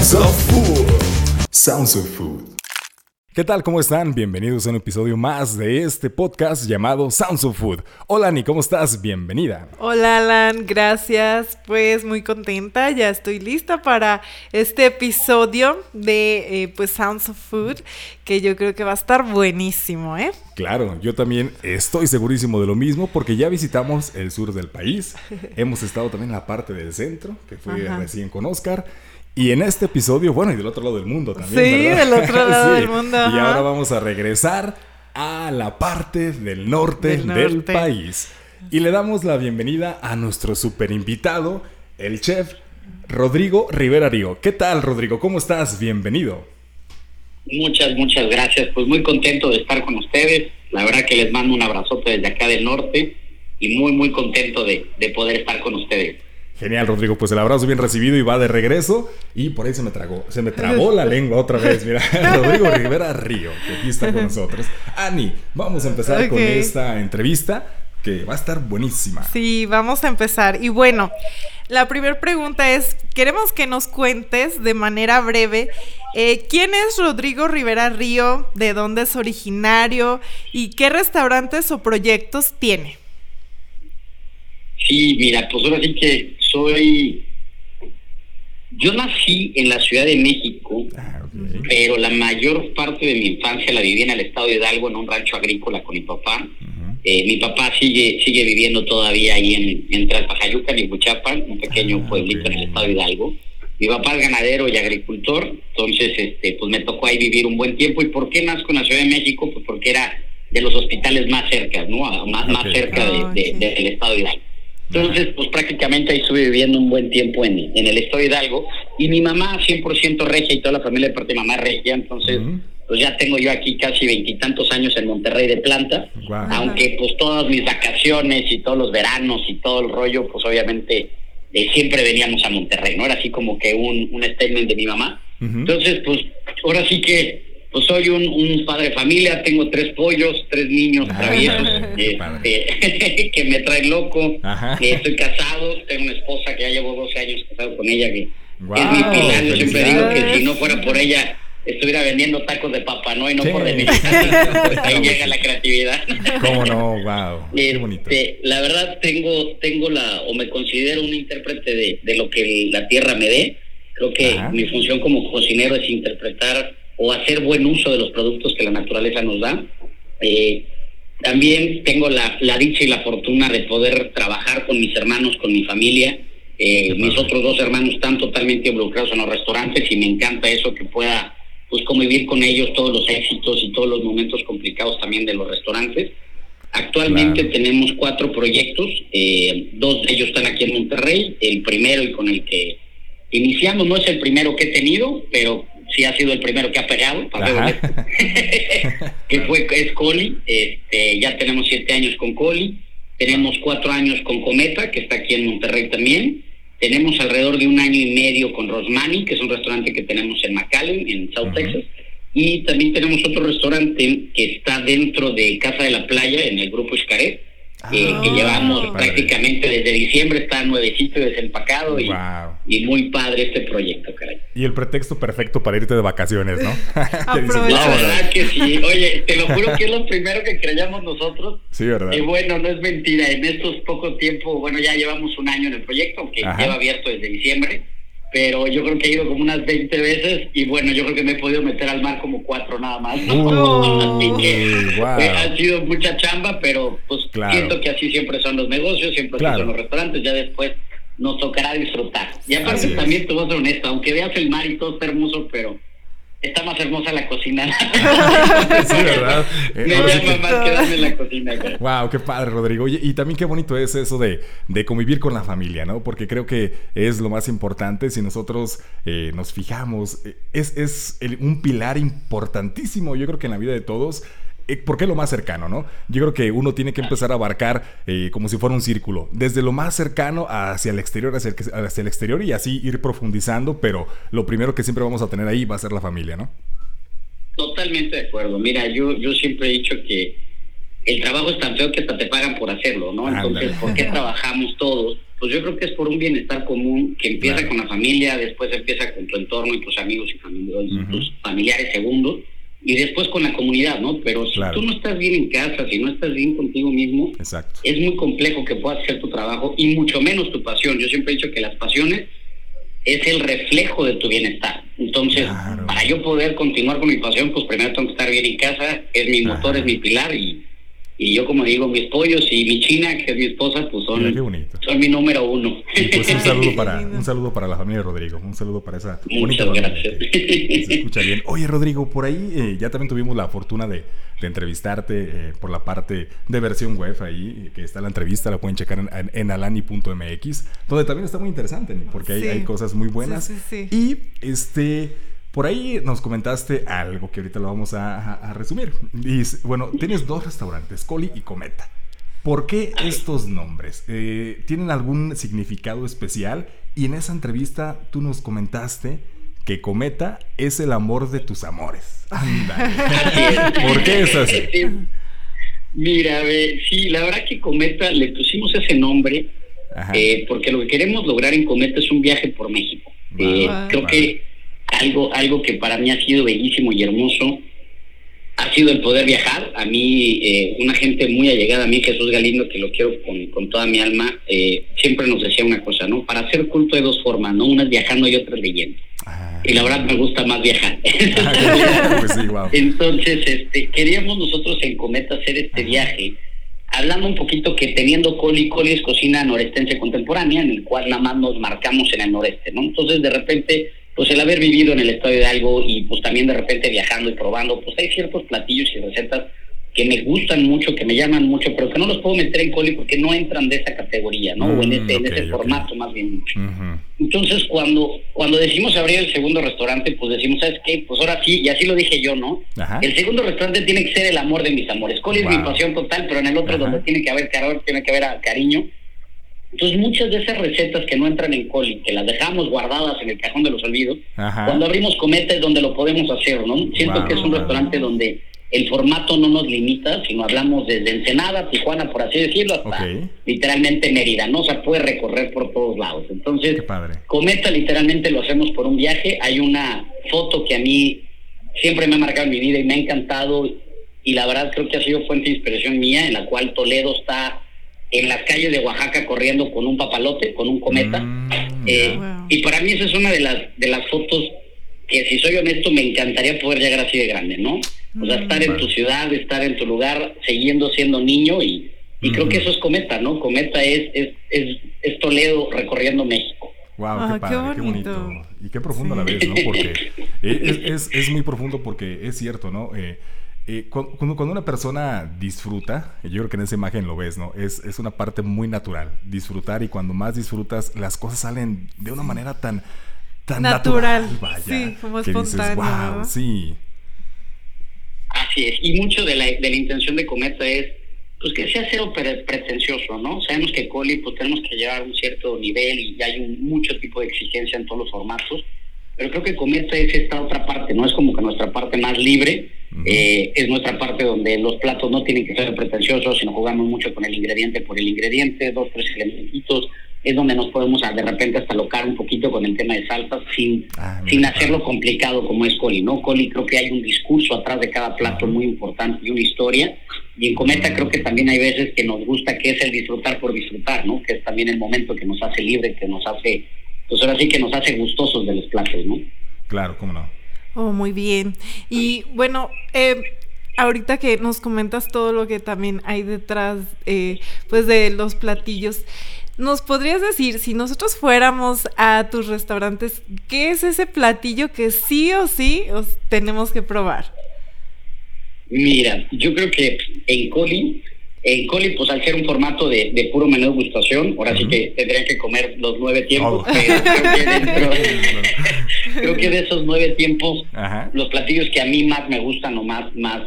Sounds of Food. Sounds of Food. ¿Qué tal? ¿Cómo están? Bienvenidos a un episodio más de este podcast llamado Sounds of Food. Hola Ani, ¿cómo estás? Bienvenida. Hola Alan, gracias. Pues muy contenta, ya estoy lista para este episodio de eh, pues Sounds of Food, que yo creo que va a estar buenísimo, ¿eh? Claro, yo también estoy segurísimo de lo mismo porque ya visitamos el sur del país, hemos estado también en la parte del centro, que fue recién con Oscar. Y en este episodio, bueno, y del otro lado del mundo también. Sí, del otro lado del mundo. Y ahora vamos a regresar a la parte del norte del, país. Y le damos la bienvenida a nuestro super invitado, el chef Rodrigo Rivera Río. ¿Qué tal, Rodrigo? ¿Cómo estás? Bienvenido. Muchas, muchas gracias. Pues muy contento de estar con ustedes. La verdad que les mando un abrazote desde acá del norte y muy, muy contento de, de poder estar con ustedes. Genial, Rodrigo. Pues el abrazo bien recibido y va de regreso. Y por ahí se me tragó, se me trabó la lengua otra vez. Mira, Rodrigo Rivera Río, que aquí está con nosotros. Ani, vamos a empezar con esta entrevista que va a estar buenísima. Sí, vamos a empezar. Y bueno, la primera pregunta es, queremos que nos cuentes de manera breve eh, quién es Rodrigo Rivera Río, de dónde es originario y qué restaurantes o proyectos tiene. Sí, mira, pues ahora sí que soy... Yo nací en la Ciudad de México, ah, pero la mayor parte de mi infancia la viví en el estado de Hidalgo, en un rancho agrícola con mi papá. Eh, mi papá sigue sigue viviendo todavía ahí en, en Tralpajayuca, en Ihuchapan, un pequeño ah, pueblito en el estado de Hidalgo. Mi papá es ganadero y agricultor, entonces este pues me tocó ahí vivir un buen tiempo. ¿Y por qué nazco en la Ciudad de México? Pues porque era de los hospitales más cerca, ¿no? Más, más cerca de, del estado de Hidalgo. Entonces, pues prácticamente ahí estuve viviendo un buen tiempo en, en el estado Hidalgo. Y mi mamá, 100% regia y toda la familia de parte de mamá regia. Entonces, pues ya tengo yo aquí casi veintitantos años en Monterrey de planta. Aunque pues todas mis vacaciones y todos los veranos y todo el rollo, pues obviamente eh, siempre veníamos a Monterrey, ¿no? Era así como que un, un statement de mi mamá. Entonces, pues ahora sí que pues soy un, un, padre de familia, tengo tres pollos, tres niños traviesos este, que me traen loco. estoy casado, tengo una esposa que ya llevo 12 años casado con ella, que es mi pilar. Yo siempre digo que si no fuera por ella, estuviera vendiendo tacos de papa, ¿no? Y no por de pues ahí llega la creatividad. ¿Cómo no? Wow. Qué bonito. Este, la verdad, tengo, tengo la, o me considero un intérprete de, de lo que la tierra me dé. Creo que mi función como cocinero es interpretar o hacer buen uso de los productos que la naturaleza nos da. Eh, también tengo la, dicha y la fortuna de poder trabajar con mis hermanos, con mi familia. Eh, mis otros dos hermanos están totalmente involucrados en los restaurantes y me encanta eso que pueda pues convivir con ellos todos los éxitos y todos los momentos complicados también de los restaurantes. Actualmente tenemos cuatro proyectos, eh, dos de ellos están aquí en Monterrey, el primero y con el que iniciamos no es el primero que he tenido, pero sí ha sido el primero que ha pegado, que fue es Coli, este, ya tenemos siete años con Coli, tenemos cuatro años con Cometa, que está aquí en Monterrey también, tenemos alrededor de un año y medio con Rosmani, que es un restaurante que tenemos en McAllen, en South Texas, y también tenemos otro restaurante que está dentro de Casa de la Playa, en el grupo Xcaret, que ah, llevamos prácticamente desde diciembre, está nuevecito y desempacado y, y, muy padre este proyecto, caray. Y el pretexto perfecto para irte de vacaciones, ¿no? la verdad que sí. Oye, te lo juro que es lo primero que creíamos nosotros. Sí, ¿verdad? Y bueno, no es mentira, en estos poco tiempo, bueno, ya llevamos un año en el proyecto, que lleva abierto desde diciembre pero yo creo que he ido como unas 20 veces y bueno, yo creo que me he podido meter al mar como cuatro nada más. así que ha sido mucha chamba, pero pues siento que así siempre son los negocios, siempre son los restaurantes, ya después nos tocará disfrutar. Y aparte también te voy a ser honesto, aunque veas el mar y todo está hermoso, pero está más hermosa la cocina. sí, ¿verdad? Me llama más quedarme en la cocina. Wow, qué padre, Rodrigo. y también qué bonito es eso de, de, convivir con la familia, ¿no? Porque creo que es lo más importante. Si nosotros eh, nos fijamos, eh, es, es un pilar importantísimo, yo creo que en la vida de todos eh, ¿Por qué lo más cercano, no? Yo creo que uno tiene que empezar a abarcar eh, como si fuera un círculo, desde lo más cercano hacia el exterior, hacia el, hacia el exterior y así ir profundizando, pero lo primero que siempre vamos a tener ahí va a ser la familia, ¿no? Totalmente de acuerdo. Mira, yo, yo siempre he dicho que el trabajo es tan feo que hasta te pagan por hacerlo, ¿no? Entonces, ¿por qué trabajamos todos? pues yo creo que es por un bienestar común que empieza con la familia, después empieza con tu entorno y tus amigos y, tus familiares segundos, y después con la comunidad, ¿no? Pero si tú no estás bien en casa, si no estás bien contigo mismo, es muy complejo que puedas hacer tu trabajo y mucho menos tu pasión. Yo siempre he dicho que las pasiones es el reflejo de tu bienestar. Entonces, para yo poder continuar con mi pasión, pues primero tengo que estar bien en casa, es mi motor, es mi pilar y y yo, como digo, mis pollos y mi china, que es mi esposa, pues son, son mi número uno. pues un saludo, para, un saludo para la familia de Rodrigo, un saludo para esa bonita Muchas gracias. se escucha bien. Oye, Rodrigo, por ahí eh, ya también tuvimos la fortuna de, entrevistarte eh, por la parte de versión web ahí, que está la entrevista, la pueden checar en, en, alani.mx, donde también está muy interesante, porque hay, hay cosas muy buenas. y este por ahí nos comentaste algo que ahorita lo vamos a, resumir. bueno, tienes dos restaurantes, Coli y Cometa. ¿Por qué estos nombres? Eh, ¿Tienen algún significado especial? Y en esa entrevista tú nos comentaste que Cometa es el amor de tus amores. ¿Por qué es así? Mira, sí, la verdad que Cometa le pusimos ese nombre eh, porque lo que queremos lograr en Cometa es un viaje por México. Eh, creo que algo, algo que para mí ha sido bellísimo y hermoso ha sido el poder viajar. A mí, eh, una gente muy allegada a mí, Jesús Galindo, que lo quiero con, toda mi alma, eh, siempre nos decía una cosa, ¿no? Para hacer culto hay dos formas, ¿no? Una es viajando y otra es leyendo. Ah. y la verdad me gusta más viajar. Ah, pues Entonces, este, queríamos nosotros en Cometa hacer este viaje, hablando un poquito que teniendo Coli, Coli es cocina norestense contemporánea, en el cual nada más nos marcamos en el noreste, ¿no? Entonces, de repente pues el haber vivido en el Estado de algo y pues también de repente viajando y probando, pues hay ciertos platillos y recetas que me gustan mucho, que me llaman mucho, pero que no los puedo meter en coli porque no entran de esa categoría, ¿no? o en mm, ese, en ese formato más bien mucho. Entonces, cuando, cuando decimos abrir el segundo restaurante, pues decimos, ¿sabes qué? Pues ahora sí, y así lo dije yo, ¿no? El segundo restaurante tiene que ser el amor de mis amores. Coli es mi pasión total, pero en el otro donde tiene que haber calor, tiene que haber cariño, entonces muchas de esas recetas que no entran en coli, que las dejamos guardadas en el cajón de los olvidos, cuando abrimos Cometa es donde lo podemos hacer, ¿no? Siento que es un restaurante donde el formato no nos limita, sino hablamos desde Ensenada, Tijuana, por así decirlo, hasta literalmente Mérida, ¿no? O sea, puede recorrer por todos lados. Entonces, Cometa literalmente lo hacemos por un viaje. Hay una foto que a mí siempre me ha marcado en mi vida y me ha encantado y la verdad creo que ha sido fuente de inspiración mía, en la cual Toledo está en las calles de Oaxaca corriendo con un papalote, con un cometa. Mm, eh, y para mí esa es una de las, de las fotos que, si soy honesto, me encantaría poder llegar así de grande, ¿no? O sea, estar en tu mm. ciudad, estar en tu lugar, siguiendo siendo niño y, y creo que eso es Cometa, ¿no? Cometa es, es, es, Toledo recorriendo México. Wow, qué, ah, padre, qué, bonito. Y qué profundo a la vez, ¿no? Porque es, es, es, muy profundo porque es cierto, ¿no? Eh, eh, cuando, cuando, una persona disfruta, yo creo que en esa imagen lo ves, ¿no? Es, es una parte muy natural, disfrutar y cuando más disfrutas, las cosas salen de una manera tan, tan natural. sí, como espontáneo. sí. Así es, y mucho de la, de la intención de Cometa es pues que sea cero pretencioso, ¿no? Sabemos que Coli pues tenemos que llevar un cierto nivel y hay un, mucho tipo de exigencia en todos los formatos, pero creo que Cometa es esta otra parte, ¿no? Es como que nuestra parte más libre, eh, es nuestra parte donde los platos no tienen que ser pretenciosos, sino jugamos mucho con el ingrediente por el ingrediente, dos, tres elementitos, es donde nos podemos ah, de repente hasta locar un poquito con el tema de salsas sin, ah, sin hacerlo complicado como es Coli, ¿no? Coli creo que hay un discurso atrás de cada plato muy importante y una historia, y en Cometa creo que también hay veces que nos gusta que es el disfrutar por disfrutar, ¿no? Que es también el momento que nos hace libre, que nos hace pues ahora sí que nos hace gustosos de los platos, ¿no? Claro, cómo no. Oh, muy bien. Y bueno, eh, ahorita que nos comentas todo lo que también hay detrás, eh, pues de los platillos, ¿nos podrías decir, si nosotros fuéramos a tus restaurantes, qué es ese platillo que sí o sí os tenemos que probar? Mira, yo creo que en Coli en Coli, pues al ser un formato de, de puro menú gustación, ahora sí que tendrían que comer los nueve tiempos, pero creo que, de esos nueve tiempos, los platillos que a mí más me gustan o más, más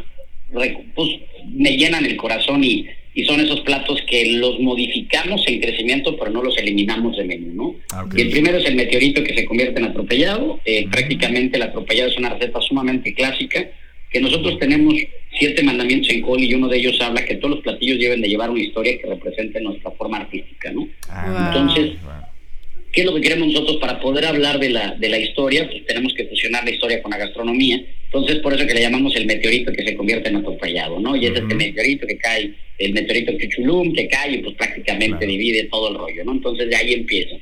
pues, me llenan el corazón y, y son esos platos que los modificamos en crecimiento, pero no los eliminamos de menú, ¿no? Ah, y el primero es el meteorito que se convierte en atropellado. Eh, prácticamente el atropellado es una receta sumamente clásica que nosotros tenemos siete mandamientos en Coli y uno de ellos habla que todos los platillos deben de llevar una historia que represente nuestra forma artística, ¿no? Ah, Entonces, wow. ¿qué es lo que queremos nosotros para poder hablar de la, de la historia? Pues tenemos que fusionar la historia con la gastronomía. Entonces, por eso que le llamamos el meteorito que se convierte en atropellado, ¿no? Y es este Ujú. meteorito que cae, el meteorito Chuchulum, que cae y pues prácticamente Claro. divide todo el rollo, ¿no? Entonces, de ahí empieza.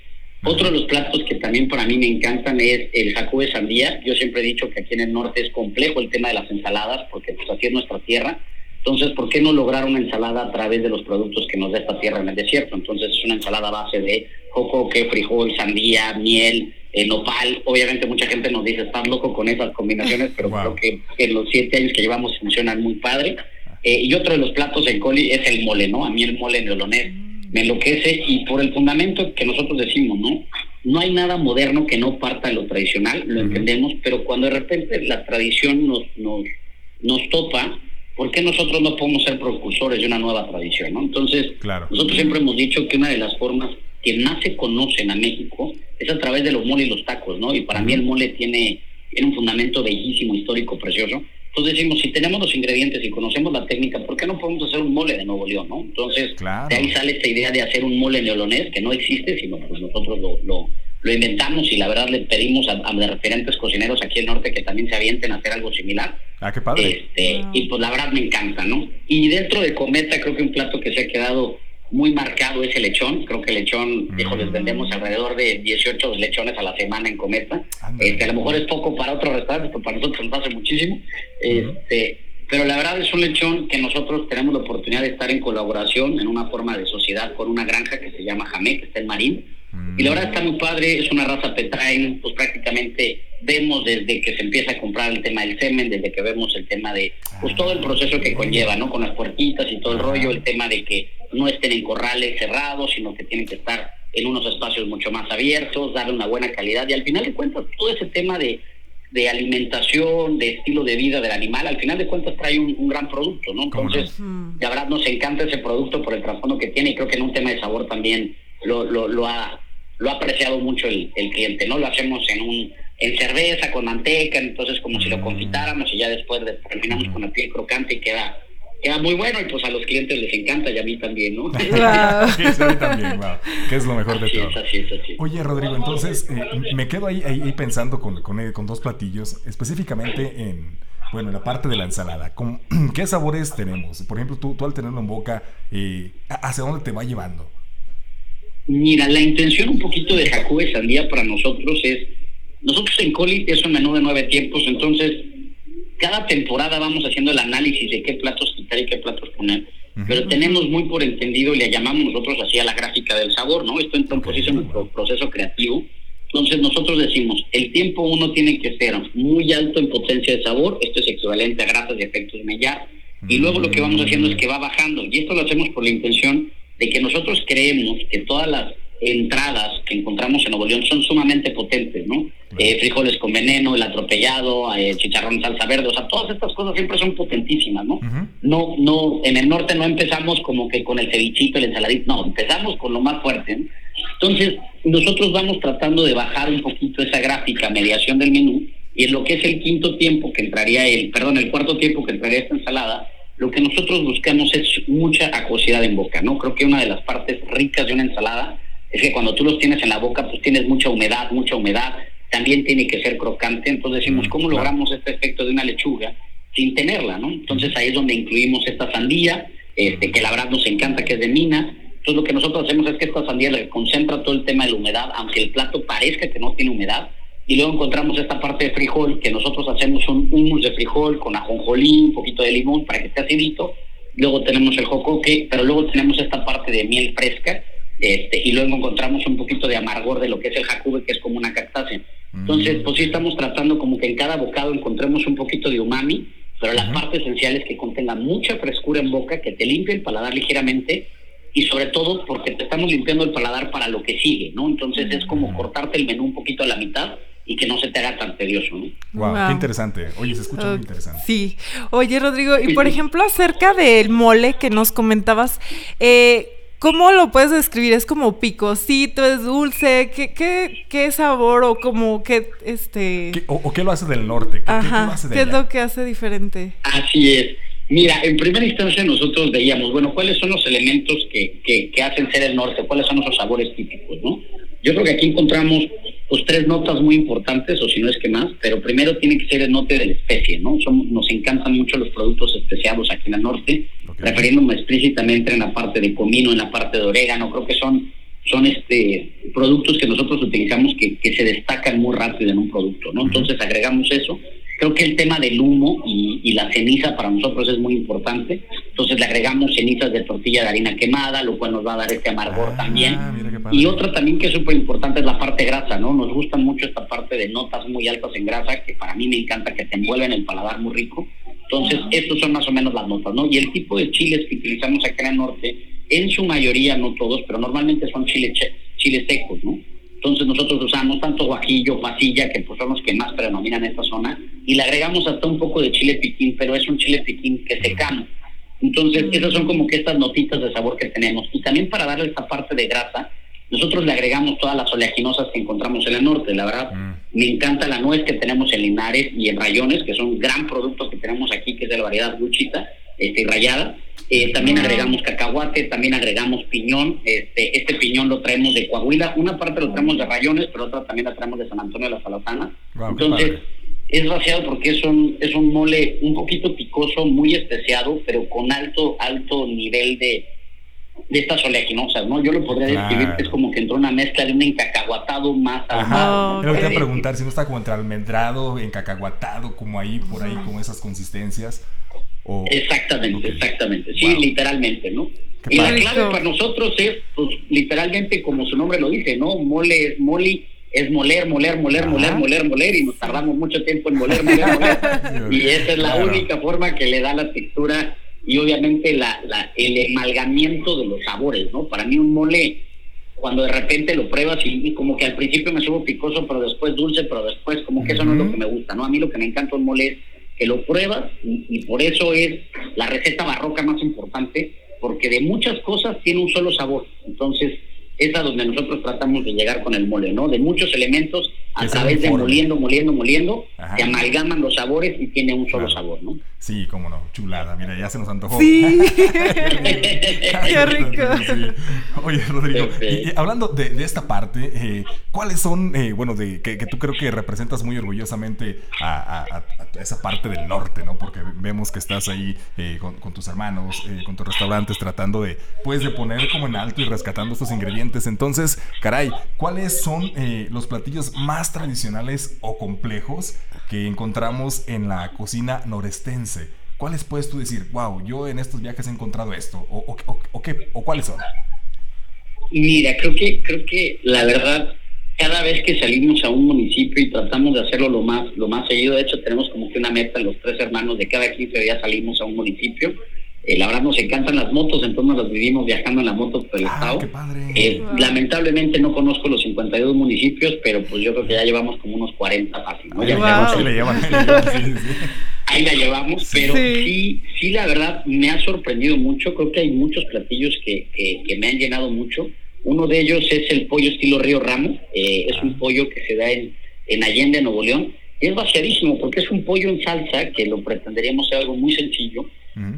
Otro de los platos que también para mí me encantan es el jacú de sandía. Yo siempre he dicho que aquí en el norte es complejo el tema de las ensaladas, porque pues así es nuestra tierra. Entonces, ¿por qué no lograr una ensalada a través de los productos que nos da esta tierra en el desierto? Entonces, es una ensalada a base de jocoque, frijol, sandía, miel, eh, nopal. Obviamente, mucha gente nos dice, estás loco con esas combinaciones, pero Wow. creo que en los siete años que llevamos funcionan muy padre. Eh, y otro de los platos en Coli es el mole, ¿no? A mí el mole neolonés me enloquece y por el fundamento que nosotros decimos, ¿no? No hay nada moderno que no parta de lo tradicional, lo entendemos, pero cuando de repente la tradición nos, nos, nos topa, ¿por qué nosotros no podemos ser precursores de una nueva tradición, ¿no? Entonces, Claro. nosotros siempre hemos dicho que una de las formas que más se conocen a México es a través de los moles y los tacos, ¿no? Y para mí el mole tiene, tiene un fundamento bellísimo, histórico, precioso. Entonces decimos, si tenemos los ingredientes y conocemos la técnica, ¿por qué no podemos hacer un mole de Nuevo León, no? Entonces, Claro. de ahí sale esta idea de hacer un mole neolonés que no existe, sino pues nosotros lo, lo, lo inventamos y la verdad le pedimos a, a referentes cocineros aquí en norte que también se avienten a hacer algo similar. Ah, qué padre. Este, Wow. Y pues la verdad me encanta, ¿no? Y dentro de Cometa creo que un plato que se ha quedado muy marcado es el lechón. Creo que el lechón, Mm. dijo, les vendemos alrededor de 18 lechones a la semana en Cometa. Este, a lo mejor es poco para otros restaurantes, pero para nosotros nos hace muchísimo. Este, pero la verdad es un lechón que nosotros tenemos la oportunidad de estar en colaboración en una forma de sociedad con una granja que se llama Jamé, que está en Marín. Mm. Y la verdad está muy padre, es una raza Petrain, pues prácticamente vemos desde que se empieza a comprar el tema del semen, desde que vemos el tema de, pues todo el proceso que conlleva, ¿no? Con las puertitas y todo el rollo, el tema de que no estén en corrales cerrados, sino que tienen que estar en unos espacios mucho más abiertos, darle una buena calidad y al final de cuentas todo ese tema de, de alimentación, de estilo de vida del animal, al final de cuentas trae un, un gran producto, ¿no? Entonces, Mm. la verdad nos encanta ese producto por el trasfondo que tiene y creo que en un tema de sabor también lo, lo, lo ha lo ha apreciado mucho el, el cliente, ¿no? Lo hacemos en un en cerveza con manteca, entonces como si lo Mm. confitáramos y ya después de- terminamos con la piel crocante y queda queda muy bueno y pues a los clientes les encanta y a mí también, ¿no? Wow. Sí, sí, a mí también, wow. Que es lo mejor de todo. es, así es, así es. Oye, Rodrigo, entonces eh, me quedo ahí, ahí, ahí pensando con, con, eh, con dos platillos, específicamente en, bueno, en la parte de la ensalada. ¿Con- ¿Qué sabores tenemos? Por ejemplo, tú, tú al tenerlo en boca, eh, ¿hacia dónde te va llevando? Mira, la intención un poquito de Jacú de Sandía para nosotros es, nosotros en Coli es un menú de nueve tiempos, entonces cada temporada vamos haciendo el análisis de qué platos quitar y qué platos poner, Ujú. pero tenemos muy por entendido y le llamamos nosotros así a la gráfica del sabor, ¿no? Esto entra en nuestro proceso creativo. Entonces nosotros decimos, el tiempo uno tiene que ser muy alto en potencia de sabor, esto es equivalente a grasas y efectos mellar, y luego lo que vamos haciendo es que va bajando, y esto lo hacemos por la intención de que nosotros creemos que todas las entradas que encontramos en Nuevo León son sumamente potentes, ¿no? Eh, frijoles con veneno, el atropellado, eh, chicharrón salsa verde, o sea, todas estas cosas siempre son potentísimas, ¿no? Ujú. No, no, en el norte no empezamos como que con el cevichito, el ensaladito, no, empezamos con lo más fuerte. ¿no? Entonces, nosotros vamos tratando de bajar un poquito esa gráfica mediación del menú y en lo que es el quinto tiempo que entraría el, perdón, el cuarto tiempo que entraría esta ensalada, lo que nosotros buscamos es mucha acuosidad en boca, ¿no? Creo que una de las partes ricas de una ensalada es que cuando tú los tienes en la boca, pues tienes mucha humedad, mucha humedad, también tiene que ser crocante, entonces decimos, Mm, ¿cómo claro. logramos este efecto de una lechuga sin tenerla, ¿no? Entonces ahí es donde incluimos esta sandía, este, que la verdad nos encanta, que es de mina. Entonces lo que nosotros hacemos es que esta sandía le concentra todo el tema de la humedad, aunque el plato parezca que no tiene humedad. Y luego encontramos esta parte de frijol, que nosotros hacemos un hummus de frijol con ajonjolí, un poquito de limón para que esté acidito. Luego tenemos el jocoque, pero luego tenemos esta parte de miel fresca. Este, y luego encontramos un poquito de amargor de lo que es el jacube, que es como una cactácea. Entonces, Mm. pues sí estamos tratando como que en cada bocado encontremos un poquito de umami, pero la parte esencial es que contenga mucha frescura en boca, que te limpie el paladar ligeramente y sobre todo porque te estamos limpiando el paladar para lo que sigue, ¿no? Entonces es como cortarte el menú un poquito a la mitad y que no se te haga tan tedioso, ¿no? Wow, Wow. qué interesante. Oye, se escucha muy interesante. Sí. Oye, Rodrigo, y por ejemplo, acerca del mole que nos comentabas, eh, ¿cómo lo puedes describir? ¿Es como picosito, es dulce? ¿Qué, qué, qué sabor o como qué, este... ¿Qué- o, o qué lo hace del norte? ¿Qué, qué- qué lo Ajá, hace de ¿qué es lo que hace diferente? Así es. Mira, en primera instancia nosotros veíamos, bueno, cuáles son los elementos que, que, hacen ser el norte, cuáles son esos sabores típicos, ¿no? Yo creo que aquí encontramos pues tres notas muy importantes, o si no es que más, pero primero tiene que ser el norte de la especie, ¿no? nos encantan mucho los productos especiados aquí en el norte, refiriéndome explícitamente en la parte de comino, en la parte de orégano, creo que son son este productos que nosotros utilizamos que, que se destacan muy rápido en un producto, ¿no? Entonces agregamos eso Creo que el tema del humo y, la ceniza para nosotros es muy importante. Entonces le agregamos cenizas de tortilla de harina quemada, lo cual nos va a dar este amargor ah, también. Y otra también que es súper importante es la parte grasa, ¿no? Nos gusta mucho esta parte de notas muy altas en grasa, que para mí me encanta que te envuelven el paladar muy rico. Entonces, estos son más o menos las notas, ¿no? Y el tipo de chiles que utilizamos acá en el norte, en su mayoría, no todos, pero normalmente son chiles, chiles secos, ¿no? Entonces nosotros usamos tanto guajillo, pasilla, que pues son los que más predominan en esta zona, y le agregamos hasta un poco de chile piquín, pero es un chile piquín que secamos. Entonces, mm. esas son como que estas notitas de sabor que tenemos. Y también para darle esta parte de grasa, nosotros le agregamos todas las oleaginosas que encontramos en el norte. La verdad, mm. me encanta la nuez que tenemos en Linares y en Rayones, que son gran producto que tenemos aquí, que es de la variedad luchita este, y rayada. Eh, también agregamos cacahuate, también agregamos piñón. Este, este piñón lo traemos de Coahuila. Una parte lo traemos de Rayones, pero otra también la traemos de San Antonio de la Salazana. Entonces, es vaciado porque es un, es un mole un poquito picoso, muy especiado, pero con alto, alto nivel de, de estas oleaginosas, ¿no? Yo lo podría describir que es como que entró una mezcla de un encacahuatado más Ajá. Pero te a preguntar si no está como entre almendrado, encacahuatado, como ahí, por ahí, con esas consistencias. Exactamente, exactamente. Sí, literalmente, ¿no? y la clave para nosotros es, pues, literalmente como su nombre lo dice, ¿no? Mole es moli, es moler, moler, moler, moler, moler, moler, y nos tardamos mucho tiempo en moler, moler, moler. y esa es la única forma que le da la textura y obviamente la, la, el amalgamiento de los sabores, ¿no? Para mí un mole, cuando de repente lo pruebas y, como que al principio me subo picoso, pero después dulce, pero después como que eso no es lo que me gusta, ¿no? A mí lo que me encanta un mole es que lo pruebas y, por eso es la receta barroca más importante, porque de muchas cosas tiene un solo sabor. Entonces, es a donde nosotros tratamos de llegar con el mole, ¿no? De muchos elementos a través de moliendo, moliendo, moliendo, se amalgaman los sabores y tiene un solo sabor, ¿no? Sí, cómo no, chulada, mira, ya se nos antojó. Sí, qué rico. Oye, Rodrigo, y, hablando de, esta parte, eh, ¿cuáles son, eh, bueno, de que, tú creo que representas muy orgullosamente a, esa parte del norte, ¿no? Porque vemos que estás ahí eh, con, con, tus hermanos, con tus restaurantes, tratando de, pues, de poner como en alto y rescatando estos ingredientes. Entonces, caray, ¿cuáles son los platillos más tradicionales o complejos que encontramos en la cocina norestense. ¿Cuáles puedes tú decir, wow, yo en estos viajes he encontrado esto? ¿O, o, qué, o cuáles son? Mira, creo que, creo que la verdad, cada vez que salimos a un municipio y tratamos de hacerlo lo más, lo más seguido, de hecho tenemos como que una meta, los tres hermanos de cada 15 días salimos a un municipio eh, la verdad nos encantan las motos, entonces nos vivimos viajando en la moto por el ah, estado. Eh, lamentablemente no conozco los 52 municipios, pero pues yo creo que ya llevamos como unos 40 fácil. Ahí la llevamos, pero sí. sí. la verdad me ha sorprendido mucho. Creo que hay muchos platillos que, que, me han llenado mucho. Uno de ellos es el pollo estilo Río Ramos. Eh, es un ah. pollo que se da en, en Allende, Nuevo León. Es vaciadísimo porque es un pollo en salsa que lo pretenderíamos ser algo muy sencillo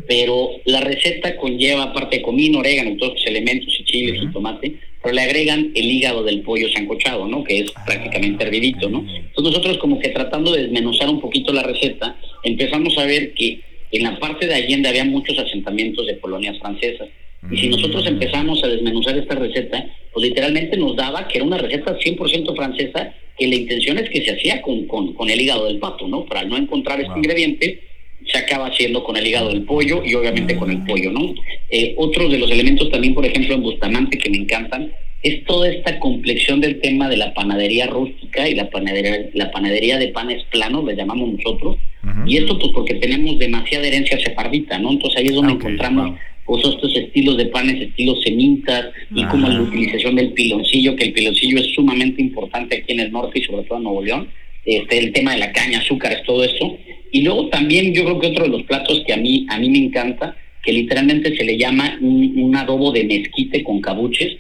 pero la receta conlleva, aparte de comino, orégano, todos los elementos, y chiles y tomate, pero le agregan el hígado del pollo sancochado, ¿no? Que es ah, prácticamente hervidito, ¿no? Entonces nosotros como que tratando de desmenuzar un poquito la receta, empezamos a ver que en la parte de Allende había muchos asentamientos de colonias francesas. Y si nosotros mm. empezamos a desmenuzar esta receta, pues literalmente nos daba que era una receta 100% francesa, que la intención es que se hacía con, con, el hígado del pato, ¿no? Para no encontrar este ingrediente, se acaba haciendo con el hígado del pollo y obviamente con el pollo, ¿no? Eh, otro de los elementos también, por ejemplo, en Bustamante que me encantan, es toda esta complexión del tema de la panadería rústica y la panadería, la panadería de panes planos, le llamamos nosotros. Y esto pues porque tenemos demasiada herencia sefardita, ¿no? Entonces ahí es donde encontramos pues, estos estilos de panes, estilos semitas, y como la utilización del piloncillo, que el piloncillo es sumamente importante aquí en el norte y sobre todo en Nuevo León. Este, el tema de la caña, azúcar, todo eso. Y luego también yo creo que otro de los platos que a mí, a mí me encanta, que literalmente se le llama un, adobo de mezquite con cabuches.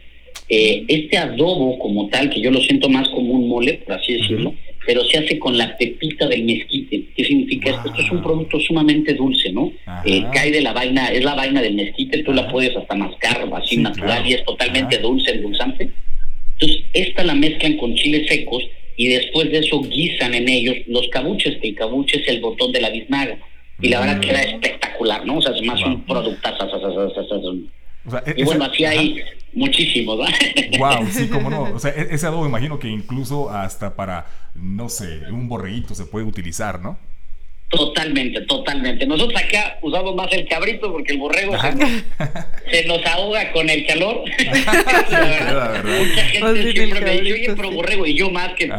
Eh, este adobo como tal, que yo lo siento más como un mole, por así decirlo, pero se hace con la pepita del mezquite. ¿Qué significa esto? Esto es un producto sumamente dulce, ¿no? Eh, cae de la vaina, es la vaina del mezquite, tú la puedes hasta mascar así natural y es totalmente dulce, endulzante. Entonces, esta la mezclan con chiles secos y después de eso guisan en ellos los cabuches, que el cabuche es el botón de la biznaga. Y la verdad mm. queda espectacular, ¿no? O sea, es más un producto. y bueno, así hay muchísimos, Wow, sí, cómo no. O sea, e-, ese adobo imagino que incluso hasta para, no sé, un borreguito se puede utilizar, ¿no? Totalmente, totalmente. Nosotros acá usamos más el cabrito porque el borrego se nos, ahoga con el calor. Mucha gente siempre me dice, oye, pero borrego, y yo más que,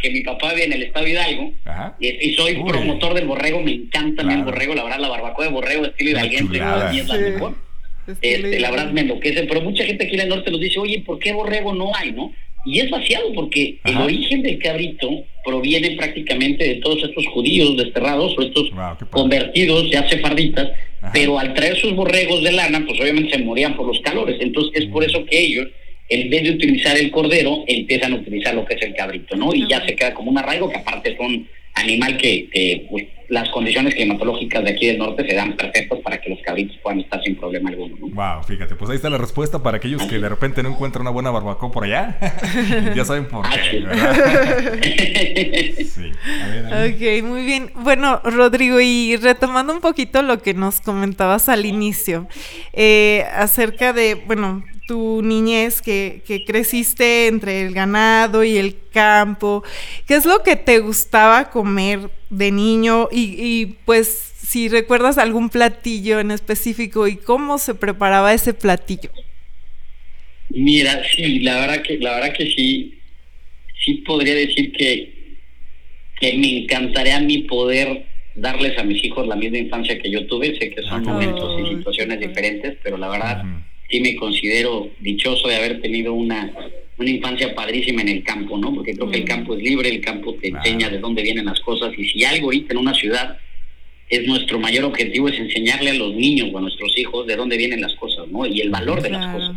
que, mi papá vive en el estado Hidalgo, y, soy promotor del borrego, me encanta el borrego, la verdad, la barbacoa de borrego estilo hidalguense, es la mejor. Este, la verdad me enloquece, pero mucha gente aquí en el norte nos dice, oye, ¿por qué borrego no hay, no? Y es vaciado porque el origen del cabrito proviene prácticamente de todos estos judíos desterrados o estos convertidos ya sefarditas, pero al traer sus borregos de lana, pues obviamente se morían por los calores. Entonces es por mm. eso que ellos, en vez de utilizar el cordero, empiezan a utilizar lo que es el cabrito, ¿no? Y ya se queda como un arraigo que aparte son animal que, pues, las condiciones climatológicas de aquí del norte se dan perfectos para que los cabritos puedan estar sin problema alguno. ¿no? Wow, fíjate, pues ahí está la respuesta para aquellos que de repente no encuentran una buena barbacoa por allá. ya saben por qué, ah, sí. Ok, muy bien. Bueno, Rodrigo, y retomando un poquito lo que nos comentabas al inicio, eh, acerca de, bueno, tu niñez, que, que, creciste entre el ganado y el campo. ¿Qué es lo que te gustaba comer de niño? Y, y, pues si recuerdas algún platillo en específico y cómo se preparaba ese platillo. Mira, sí, la verdad que, la verdad que sí, sí podría decir que, que me encantaría a mí poder darles a mis hijos la misma infancia que yo tuve. Sé que son momentos y situaciones diferentes, pero la verdad sí me considero dichoso de haber tenido una, una infancia padrísima en el campo, ¿no? Porque creo que el mm. campo es libre, el campo te enseña de dónde vienen las cosas y si algo ahorita en una ciudad es nuestro mayor objetivo es enseñarle a los niños o a nuestros hijos de dónde vienen las cosas, ¿no? Y el valor de las cosas.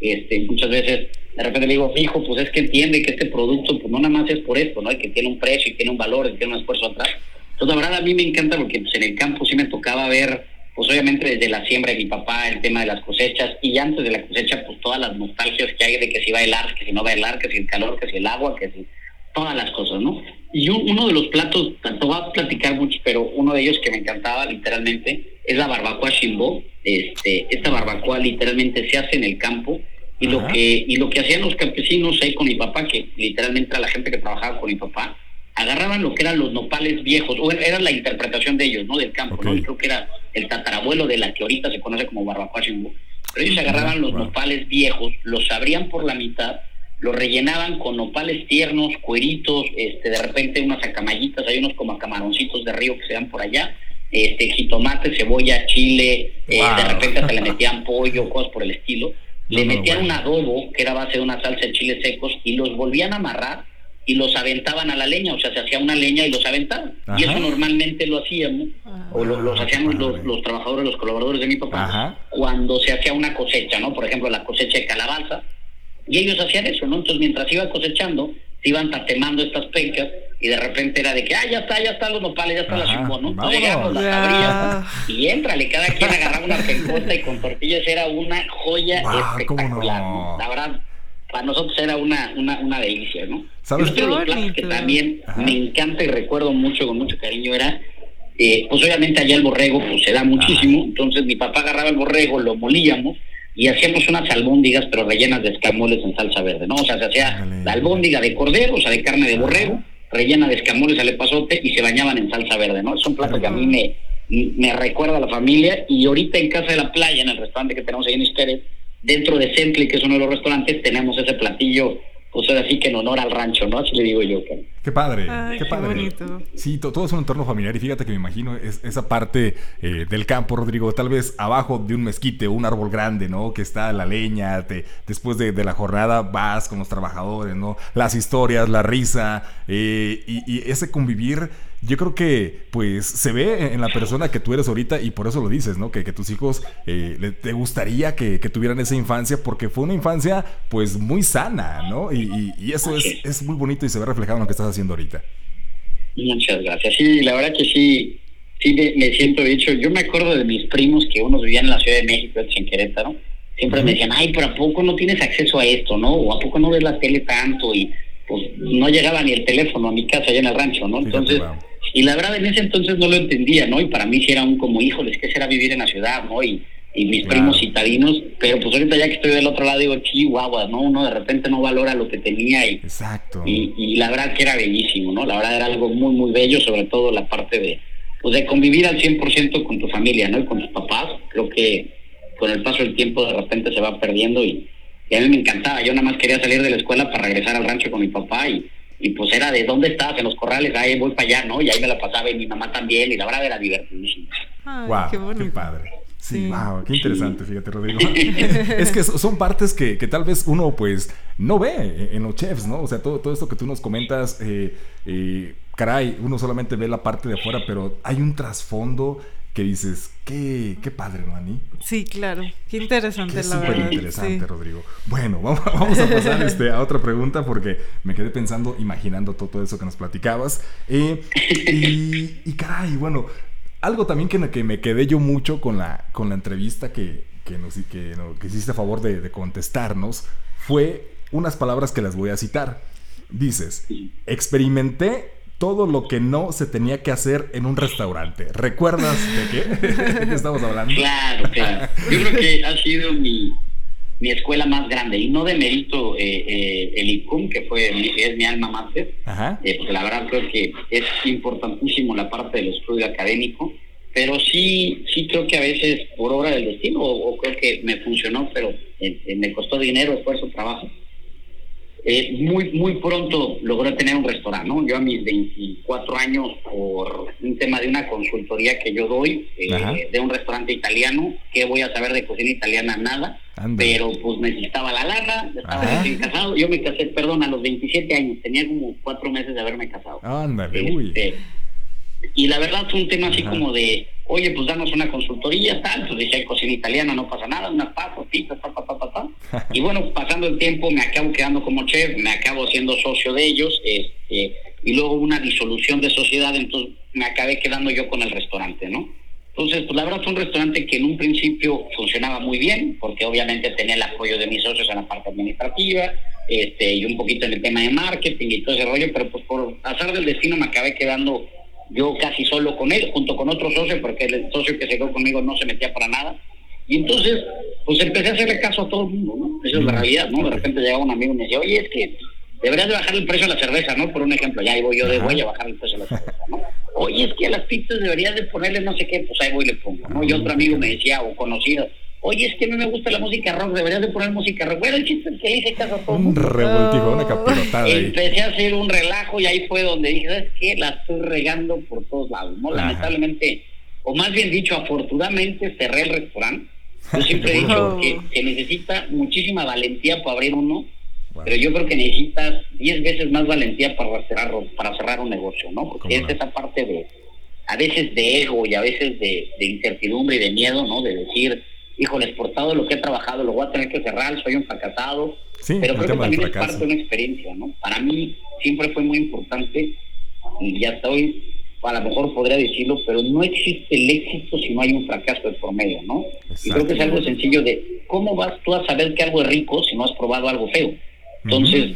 Este, muchas veces de repente le digo, hijo, pues es que entiende que este producto, pues no nada más es por esto, ¿no? Que tiene un precio y tiene un valor y tiene un esfuerzo atrás. Entonces, la verdad, a mí me encanta porque pues, en el campo sí me tocaba ver pues obviamente desde la siembra de mi papá, el tema de las cosechas, y antes de la cosecha, pues todas las nostalgias que hay de que si va a helar, que si no va a helar, que si el calor, que si el agua, que si todas las cosas, ¿no? Y uno de los platos, tanto voy a platicar mucho, pero uno de ellos que me encantaba literalmente es la barbacoa shimbo. Este, esta barbacoa literalmente se hace en el campo y lo que y lo que hacían los campesinos ahí con mi papá, que literalmente era la gente que trabajaba con mi papá, agarraban lo que eran los nopales viejos, o era la interpretación de ellos, ¿no? Del campo, ¿no? creo que era el tatarabuelo de la que ahorita se conoce como barbacoa Pero ellos agarraban los nopales viejos, los abrían por la mitad, los rellenaban con nopales tiernos, cueritos, este, de repente unas acamallitas, hay unos como camaroncitos de río que se dan por allá, este, jitomate, cebolla, chile, eh, de repente se le metían pollo, cosas por el estilo. le metían un adobo, que era base de una salsa de chiles secos, y los volvían a amarrar y los aventaban a la leña, o sea, se hacía una leña y los aventaban. Y eso normalmente lo hacíamos, o lo, los hacíamos los, los, trabajadores, los colaboradores de mi papá, cuando se hacía una cosecha, ¿no? Por ejemplo, la cosecha de calabaza, y ellos hacían eso, ¿no? Entonces, mientras iba cosechando, se iban tatemando estas pencas, y de repente era de que, ah, ya está, ya están los nopales, ya está la chimbo, ¿no? Entonces llegamos, las abríamos, y entrale, cada quien agarraba una pencota y con tortillas era una joya espectacular, La verdad, para nosotros era una, una, una delicia, ¿no? ¿Sabes de los platos que también me encanta y recuerdo mucho, con mucho cariño, era, eh, pues obviamente allá el borrego pues se da muchísimo, entonces mi papá agarraba el borrego, lo molíamos y hacíamos unas albóndigas, pero rellenas de escamoles en salsa verde, ¿no? O sea, se hacía la albóndiga de cordero, o sea, de carne de borrego, rellena de escamoles al epazote y se bañaban en salsa verde, ¿no? Es un plato que a mí me, me recuerda a la familia y ahorita en Casa de la Playa, en el restaurante que tenemos ahí en Isqueret, dentro de Century, que es uno de los restaurantes, tenemos ese platillo, pues ahora sí que en honor al rancho, ¿no? Así le digo yo. Qué padre, qué, padre. Bonito. Sí, todo es un entorno familiar y fíjate que me imagino es, esa parte eh, del campo, Rodrigo, tal vez abajo de un mezquite o un árbol grande, ¿no? Que está la leña, te, después de, la jornada vas con los trabajadores, ¿no? Las historias, la risa eh, y ese convivir yo creo que pues se ve en la persona que tú eres ahorita y por eso lo dices, ¿no? Que, que tus hijos eh, te gustaría que, tuvieran esa infancia porque fue una infancia pues muy sana, ¿no? Y, eso es, es, muy bonito y se ve reflejado en lo que estás haciendo ahorita. Muchas gracias. Sí, la verdad que sí, sí me, siento dicho. Yo me acuerdo de mis primos que unos vivían en la Ciudad de México, otros en Querétaro. Siempre me decían, ay, pero ¿a poco no tienes acceso a esto, no? O ¿a poco no ves la tele tanto? Y pues no llegaba ni el teléfono a mi casa allá en el rancho, ¿no? Entonces, y la verdad en ese entonces no lo entendía, ¿no? Y para mí sí era un como, híjoles, ¿qué será vivir en la ciudad, no? Y, y mis primos citadinos, pero pues ahorita ya que estoy del otro lado digo, chihuahua, ¿no? Uno de repente no valora lo que tenía y, Exacto. y, y la verdad que era bellísimo, ¿no? La verdad era algo muy, muy bello, sobre todo la parte de, pues de convivir al 100% con tu familia, ¿no? Y con tus papás, creo que con el paso del tiempo de repente se va perdiendo y, y a mí me encantaba, yo nada más quería salir de la escuela para regresar al rancho con mi papá y, y pues era de dónde estás, en los corrales, ahí voy para allá, ¿no? Y ahí me la pasaba y mi mamá también, y la verdad era divertidísimo. Ay, wow, qué bonito. padre. Sí, Sí. wow, qué interesante, fíjate, Rodrigo. es que so- son partes que, que tal vez uno, pues, no ve en los chefs, ¿no? O sea, todo, todo esto que tú nos comentas, eh, eh, caray, uno solamente ve la parte de afuera, pero hay un trasfondo que dices, qué, qué padre, ¿no, Ani? Sí, claro. Qué interesante, Qué la súper verdad. interesante, sí. Rodrigo. Bueno, vamos, vamos a pasar este, a otra pregunta porque me quedé pensando, imaginando todo, todo eso que nos platicabas. Eh, y, y caray, bueno, algo también que, me- que me quedé yo mucho con la, con la entrevista que, que, nos, que, que hiciste a favor de, de contestarnos fue unas palabras que las voy a citar. Dices, experimenté todo lo que no se tenía que hacer en un restaurante. ¿Recuerdas de qué? ¿De qué estamos hablando? Claro, claro. Yo creo que ha sido mi, mi escuela más grande y no de mérito eh, eh, el ICUM, que fue mi- es mi alma mater. Eh, porque la verdad creo que es importantísimo la parte del estudio académico, pero sí, sí creo que a veces por obra del destino, o, o creo que me funcionó, pero eh, eh, me costó dinero, esfuerzo, trabajo. Eh, muy, muy pronto logré tener un restaurante, ¿no? Yo a mis 24 años, por un tema de una consultoría que yo doy, eh, de un restaurante italiano, que voy a saber de cocina italiana? Nada. Pero pues necesitaba la lana, estaba Ajá. recién casado. Yo me casé, perdón, a los 27 años, tenía como cuatro meses de haberme casado. Ándale, uy. Este, y la verdad fue un tema así Ajá. como de, oye, pues danos una consultoría, tal, pues dije, cocina italiana, no pasa nada, unas papas, pizzas, pa, pa, pa, pa, pa. Y bueno, pasando el tiempo me acabo quedando como chef, me acabo siendo socio de ellos, este, y luego una disolución de sociedad, entonces me acabé quedando yo con el restaurante, ¿no? Entonces, pues la verdad fue un restaurante que en un principio funcionaba muy bien, porque obviamente tenía el apoyo de mis socios en la parte administrativa, este, y un poquito en el tema de marketing y todo ese rollo, pero pues por azar del destino me acabé quedando yo casi solo con él, junto con otro socio, porque el socio que se quedó conmigo no se metía para nada. Y entonces, pues empecé a hacerle caso a todo el mundo, ¿no? Esa es la realidad, ¿no? De repente llegaba un amigo y me decía, oye, es que deberías de bajar el precio de la cerveza, ¿no? Por un ejemplo, ya ahí voy yo de voy a bajar el precio de la cerveza, ¿no? Oye, es que a las pizzas deberías de ponerle no sé qué, pues ahí voy y le pongo, ¿no? Y otro amigo me decía, o conocido, oye, es que a mí me gusta la música rock, deberías de poner música rock. Bueno, el chiste es que le hice caso a todo Un revoltijo, una capirotada. Empecé a hacer un relajo y ahí fue donde dije, ¿sabes qué? La estoy regando por todos lados, ¿no? Ajá. Lamentablemente, o más bien dicho, afortunadamente cerré el restaurante. Yo siempre he dicho que, que necesita muchísima valentía para abrir uno, Wow. pero yo creo que necesitas 10 veces más valentía para cerrar, para cerrar un negocio, ¿no? Porque ¿Cómo es no? esa parte de, a veces de ego y a veces de, de incertidumbre y de miedo, ¿no? De decir, híjoles, por todo lo que he trabajado lo voy a tener que cerrar, soy un fracasado. Sí, pero creo que también es parte de una experiencia, ¿no? Para mí siempre fue muy importante y ya hasta hoy a lo mejor podría decirlo, pero no existe el éxito si no hay un fracaso de por medio, ¿no? Y creo que es algo sencillo de cómo vas tú a saber que algo es rico si no has probado algo feo. Entonces,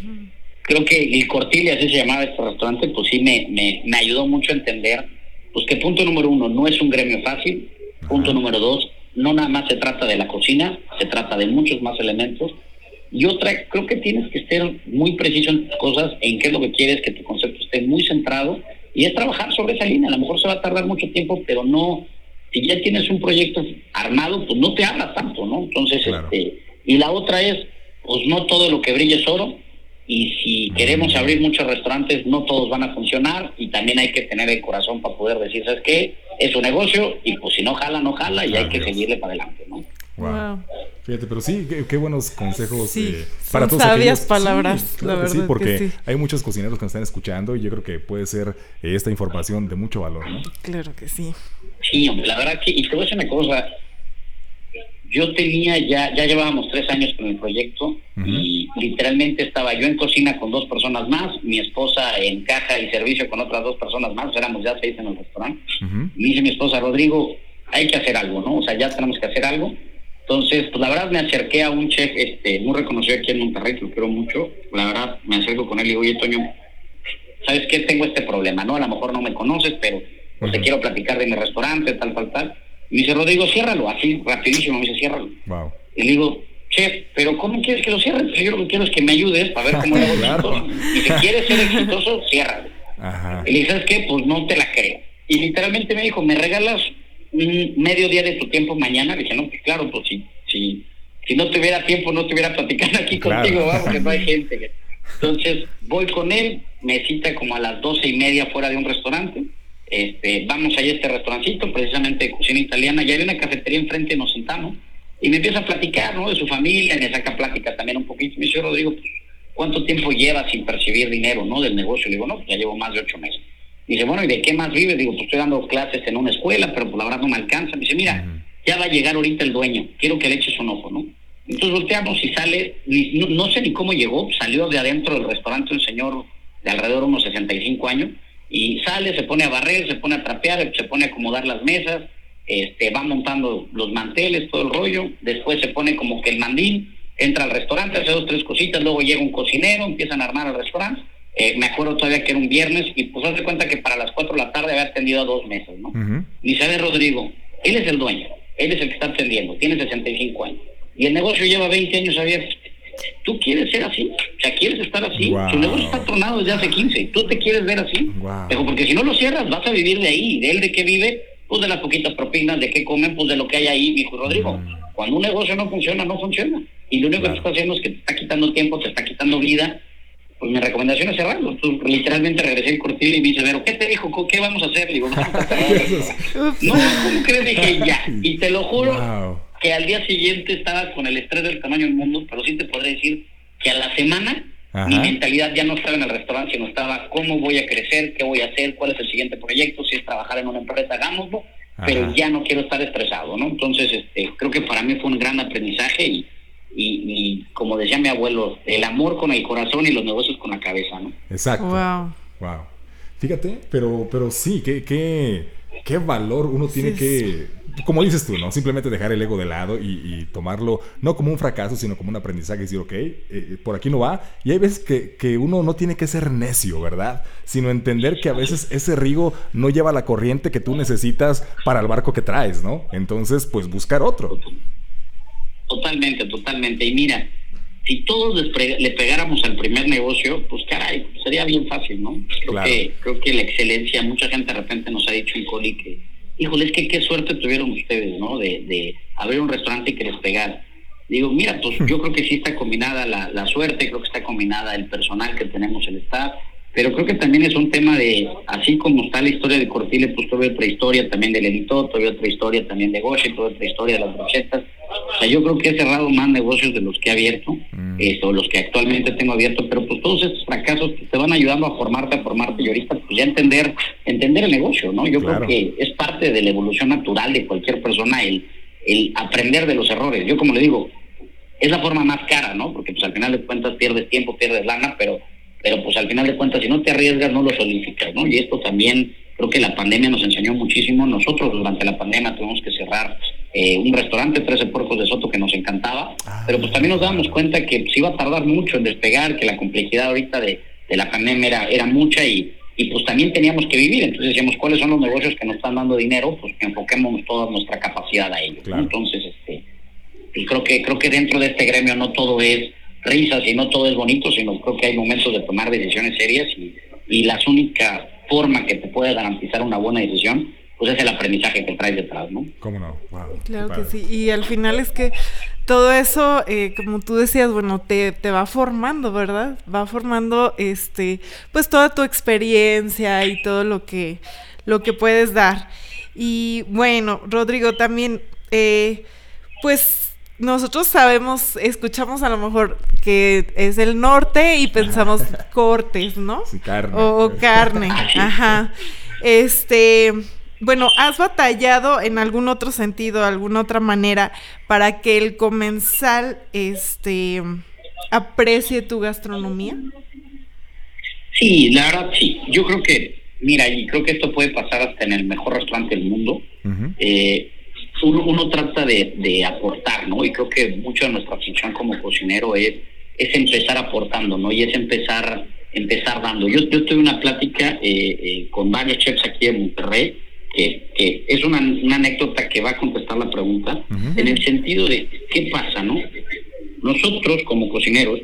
creo que el Cortil, así se llamaba este restaurante, pues sí me, me, me ayudó mucho a entender, pues que punto número uno, no es un gremio fácil, punto Ajá. número dos, no nada más se trata de la cocina, se trata de muchos más elementos, y otra, creo que tienes que ser muy preciso en tus cosas, en qué es lo que quieres, que tu concepto esté muy centrado, y es trabajar sobre esa línea, a lo mejor se va a tardar mucho tiempo, pero no, si ya tienes un proyecto armado, pues no te hablas tanto, ¿no? Entonces, Claro. este, y la otra es, pues no todo lo que brilla es oro, y si queremos abrir muchos restaurantes, no todos van a funcionar y también hay que tener el corazón para poder decir, ¿sabes qué? Es un negocio y pues si no jala, no jala y hay que seguirle para adelante, ¿no? Wow. Wow. Fíjate, pero sí, qué, qué buenos consejos Sí, eh, son para todos sabias aquellos- palabras, Sí, la claro que sí, verdad que porque sí. hay muchos cocineros que nos están escuchando y yo creo que puede ser eh, esta información de mucho valor, ¿no? Claro que sí. Sí, hombre, la verdad que, y te voy a decir una cosa, yo tenía ya, ya llevábamos tres años con el proyecto y, literalmente estaba yo en cocina con dos personas más, mi esposa en caja y servicio con otras dos personas más, éramos ya seis en el restaurante. Me dice mi esposa, Rodrigo, hay que hacer algo, ¿no? O sea, ya tenemos que hacer algo. Entonces, pues la verdad me acerqué a un chef este, muy reconocido aquí en Monterrey, que lo quiero mucho. La verdad me acerco con él y digo, oye, Toño, ¿sabes qué? Tengo este problema, ¿no? A lo mejor no me conoces, pero pues, te quiero platicar de mi restaurante, tal, tal, tal. Y me dice, Rodrigo, ciérralo, así, rapidísimo, me dice, ciérralo. Wow. Y le digo, chef, pero ¿cómo quieres que lo cierre? Pues yo lo que quiero es que me ayudes para ver cómo lo hago. Y si quieres ser exitoso, ciérralo. Ajá. Y le dije, ¿sabes qué? Pues no te la creo. Y literalmente me dijo, ¿me regalas un medio día de tu tiempo mañana? Le dije, no, pues claro, pues si, si, si no tuviera tiempo, no estuviera platicando aquí Claro. contigo, ¿va? porque no hay gente. Entonces voy con él, me cita como a las doce y media fuera de un restaurante. Este, vamos allá a este restaurancito, precisamente de cocina italiana, y hay una cafetería enfrente, nos sentamos, y me empieza a platicar, ¿no? De su familia, me saca plática también un poquito. Me dice, Rodrigo, ¿cuánto tiempo llevas sin percibir dinero, ¿no? Del negocio. Le digo, no, pues ya llevo más de ocho meses. Me dice, bueno, ¿y de qué más vives? Digo, pues estoy dando clases en una escuela, pero pues la verdad no me alcanza. Me dice, mira, ya va a llegar ahorita el dueño, quiero que le eches un ojo, ¿no? Entonces volteamos y sale, no, no sé ni cómo llegó, salió de adentro del restaurante un señor de alrededor de unos 65 años, y sale, se pone a barrer, se pone a trapear, se pone a acomodar las mesas, este, va montando los manteles, todo el rollo, después se pone como que el mandil, entra al restaurante, hace dos, tres cositas, luego llega un cocinero, empiezan a armar el restaurante, Eh, me acuerdo todavía que era un viernes, y pues hace cuenta que para las 4 de la tarde había atendido a dos mesas, ¿no? Y sabe Rodrigo, él es el dueño, él es el que está atendiendo, tiene 65 años. Y el negocio lleva 20 años abierto. ¿Tú quieres ser así? O sea, ¿quieres estar así? Wow. Tu negocio está tronado desde hace 15. ¿Tú te quieres ver así? Wow. Dijo, porque si no lo cierras, vas a vivir de ahí. ¿De él de qué vive? Pues de las poquitas propinas, de qué comen, pues de lo que hay ahí. Dijo Rodrigo, cuando un negocio no funciona, no funciona. Y lo único que te está haciendo es que te está quitando tiempo, te está quitando vida. Pues mi recomendación es cerrarlo. Entonces, literalmente regresé al cortil y me dice, pero ¿qué te dijo? ¿Qué vamos a hacer? Digo, no, vamos a cerrar". no, ¿cómo crees? Dije, ya. Y te lo juro Wow. Que al día siguiente estaba con el estrés del tamaño del mundo, pero sí te podré decir que a la semana Ajá. mi mentalidad ya no estaba en el restaurante, sino estaba cómo voy a crecer, qué voy a hacer, cuál es el siguiente proyecto, si es trabajar en una empresa, hagámoslo, pero ya no quiero estar estresado, ¿no? Entonces, este, creo que para mí fue un gran aprendizaje y, y, y como decía mi abuelo, el amor con el corazón y los negocios con la cabeza, ¿no? Exacto. Wow. Wow. Fíjate, pero, pero sí, qué, qué, qué valor uno tiene Sí, que, como dices tú, ¿no? Simplemente dejar el ego de lado y, y tomarlo no como un fracaso, sino como un aprendizaje y decir, ok, eh, por aquí no va. Y hay veces que, que uno no tiene que ser necio, ¿verdad? Sino entender que a veces ese río no lleva la corriente que tú necesitas para el barco que traes, ¿no? Entonces, pues buscar otro. Totalmente, totalmente. Y mira, si todos le pegáramos al primer negocio, pues caray, sería bien fácil, ¿no? Creo, Claro. que, creo que la excelencia, mucha gente de repente nos ha dicho en Coli que, híjole, es que qué suerte tuvieron ustedes, ¿no? De, de abrir un restaurante y que les pegara. Digo, mira, pues yo creo que sí está combinada la, la suerte, creo que está combinada el personal que tenemos, el staff, pero creo que también es un tema de, así como está la historia de Cortile, pues tuve otra historia también del editor, tuve otra historia también de Goshi, tuve otra historia de las brochetas. O sea, yo creo que he cerrado más negocios de los que he abierto, Mm. o los que actualmente tengo abierto, pero pues todos estos fracasos te van ayudando a formarte, a formarte y ahorita pues ya entender, entender el negocio, ¿no? Yo Claro. creo que es parte de la evolución natural de cualquier persona el, el aprender de los errores. Yo como le digo, es la forma más cara, ¿no? Porque pues al final de cuentas pierdes tiempo, pierdes lana, pero pero pues al final de cuentas si no te arriesgas no lo solidificas, ¿no? Y esto también creo que la pandemia nos enseñó muchísimo. Nosotros durante la pandemia tuvimos que cerrar eh, un restaurante, 13 Puercos de Soto, que nos encantaba, Ah, pero pues también nos dábamos cuenta que pues, iba a tardar mucho en despegar, que la complejidad ahorita de, de la pandemia era, era mucha y, y pues también teníamos que vivir. Entonces decíamos, ¿cuáles son los negocios que nos están dando dinero? Pues que enfoquemos toda nuestra capacidad a ellos. Entonces, este, y creo que creo que dentro de este gremio no todo es risas y no todo es bonito, sino creo que hay momentos de tomar decisiones serias y, y la única forma que te puede garantizar una buena decisión, pues es el aprendizaje que traes detrás, ¿no? ¿Cómo no? Wow. Claro que sí. Y al final es que todo eso, eh, como tú decías, bueno, te, te va formando, ¿verdad? Va formando, este, pues toda tu experiencia y todo lo que, lo que puedes dar. Y bueno, Rodrigo, también, eh, pues nosotros sabemos, escuchamos a lo mejor que es el norte y pensamos cortes, ¿no? Sí, carne. O, o carne, ajá. Este, bueno, ¿has batallado en algún otro sentido, alguna otra manera para que el comensal, este, aprecie tu gastronomía? Sí, la verdad sí. Yo creo que, mira, y creo que esto puede pasar hasta en el mejor restaurante del mundo. eh, uno, trata de, aportar, ¿no? Y creo que mucho de nuestra función como cocinero es, es empezar aportando, ¿no? Y es empezar empezar dando. Yo, yo tuve una plática eh, eh, con varios chefs aquí en Monterrey, que, que es una, una, anécdota que va a contestar la pregunta, en el sentido de qué pasa, ¿no? Nosotros como cocineros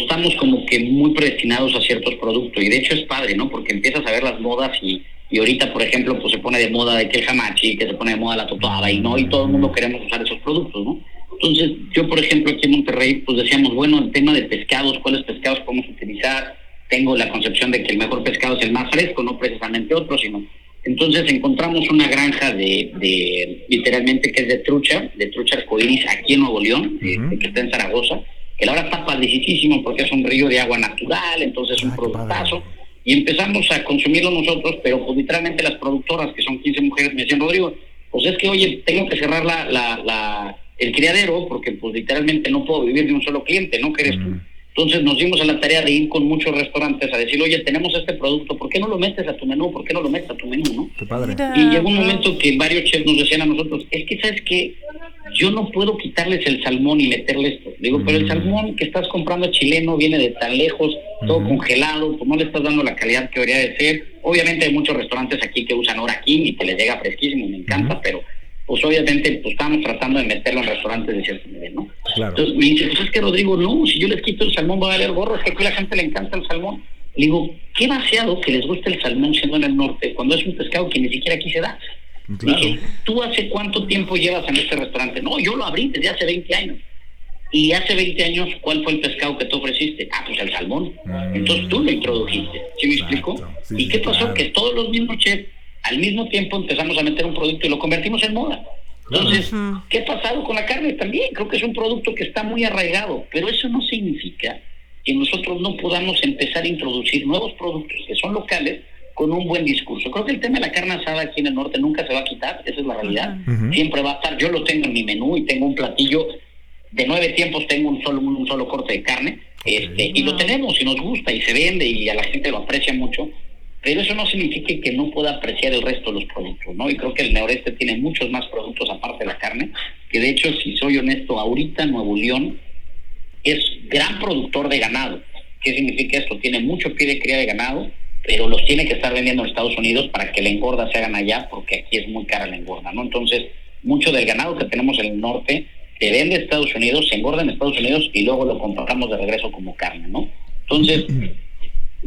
estamos como que muy predestinados a ciertos productos y de hecho es padre, ¿no? Porque empiezas a ver las modas y, y ahorita, por ejemplo, pues se pone de moda de que el hamachi, que se pone de moda la topada y no, y todo el mundo queremos usar esos productos, ¿no? Entonces, yo, por ejemplo, aquí en Monterrey, pues decíamos, bueno, el tema de pescados, ¿cuáles pescados podemos utilizar? Tengo la concepción de que el mejor pescado es el más fresco, no precisamente otro, sino... Entonces encontramos una granja de, literalmente, que es de trucha, de trucha arcoíris aquí en Nuevo León, este, que está en Zaragoza, que verdad está padricísimo porque es un río de agua natural, entonces es un ah, productazo. Y empezamos a consumirlo nosotros, pero pues literalmente las productoras, que son 15 mujeres, me decían, Rodrigo, pues es que, oye, tengo que cerrar la, la el criadero, porque pues literalmente no puedo vivir de un solo cliente, ¿no? Que eres tú. Entonces nos dimos a la tarea de ir con muchos restaurantes a decir, oye, tenemos este producto, ¿por qué no lo metes a tu menú? ¿Por qué no lo metes a tu menú? ¿no? Qué padre. Y llegó un momento que varios chefs nos decían a nosotros, es que, ¿sabes qué? Yo no puedo quitarles el salmón y meterle esto. Digo, pero el mm. salmón que estás comprando chileno viene de tan lejos, todo congelado, pues no le estás dando la calidad que debería de ser. Obviamente hay muchos restaurantes aquí que usan ahora aquí y que les llega fresquísimo, me encanta, pero pues obviamente pues estamos tratando de meterlo en restaurantes de cierto nivel, ¿no? Entonces me dice, pues es que Rodrigo, no, si yo les quito el salmón va a valer gorro, es que aquí a la gente le encanta el salmón. Le digo, qué vaciado que les guste el salmón siendo en el norte, cuando es un pescado que ni siquiera aquí se da. Dije, ¿tú hace cuánto tiempo llevas en este restaurante? No, yo lo abrí desde hace 20 años. Y hace 20 años, ¿cuál fue el pescado que tú ofreciste? Ah, pues el salmón. Mm. Entonces tú lo introdujiste. ¿Sí me explico? ¿Y qué pasó? Que todos los mismos chefs al mismo tiempo empezamos a meter un producto y lo convertimos en moda. Entonces, ¿qué ha pasado con la carne? También creo que es un producto que está muy arraigado, pero eso no significa que nosotros no podamos empezar a introducir nuevos productos que son locales con un buen discurso. Creo que el tema de la carne asada aquí en el norte nunca se va a quitar, esa es la realidad. Siempre va a estar, yo lo tengo en mi menú y tengo un platillo de nueve tiempos, tengo un solo, un solo corte de carne, este, y lo tenemos y nos gusta y se vende y a la gente lo aprecia mucho pero eso no significa que no pueda apreciar el resto de los productos, ¿no? Y creo que el noreste tiene muchos más productos aparte de la carne, que de hecho, si soy honesto, ahorita Nuevo León es gran productor de ganado. ¿Qué significa esto? Tiene mucho pie de cría de ganado, pero los tiene que estar vendiendo en Estados Unidos para que la engorda se hagan allá, porque aquí es muy cara la engorda, ¿no? Entonces, mucho del ganado que tenemos en el norte se vende en Estados Unidos, se engorda en Estados Unidos y luego lo compramos de regreso como carne, ¿no? Entonces,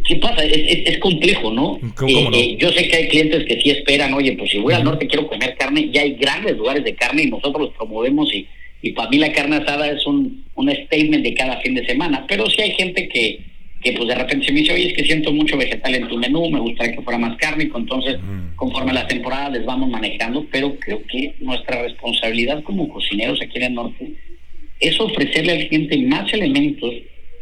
¿Qué pasa? Es, complejo, ¿no? Eh, eh, yo sé que hay clientes que sí esperan, oye, pues si voy al norte quiero comer carne, ya hay grandes lugares de carne y nosotros los promovemos y, y para mí la carne asada es un, un statement de cada fin de semana, pero sí hay gente que, que pues de repente se me dice, oye, es que siento mucho vegetal en tu menú, me gustaría que fuera más cárnico, entonces conforme a la temporada les vamos manejando, pero creo que nuestra responsabilidad como cocineros aquí en el norte es ofrecerle al cliente más elementos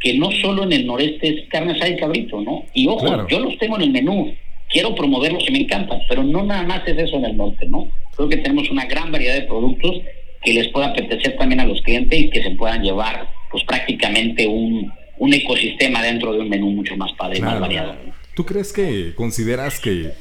que no solo en el noreste es carne asada y cabrito, ¿no? Y ojo, yo los tengo en el menú, quiero promoverlos y me encantan, pero no nada más es eso en el norte, ¿no? Creo que tenemos una gran variedad de productos que les pueda apetecer también a los clientes y que se puedan llevar pues prácticamente un, un ecosistema dentro de un menú mucho más padre y más variado. ¿Tú crees que consideras que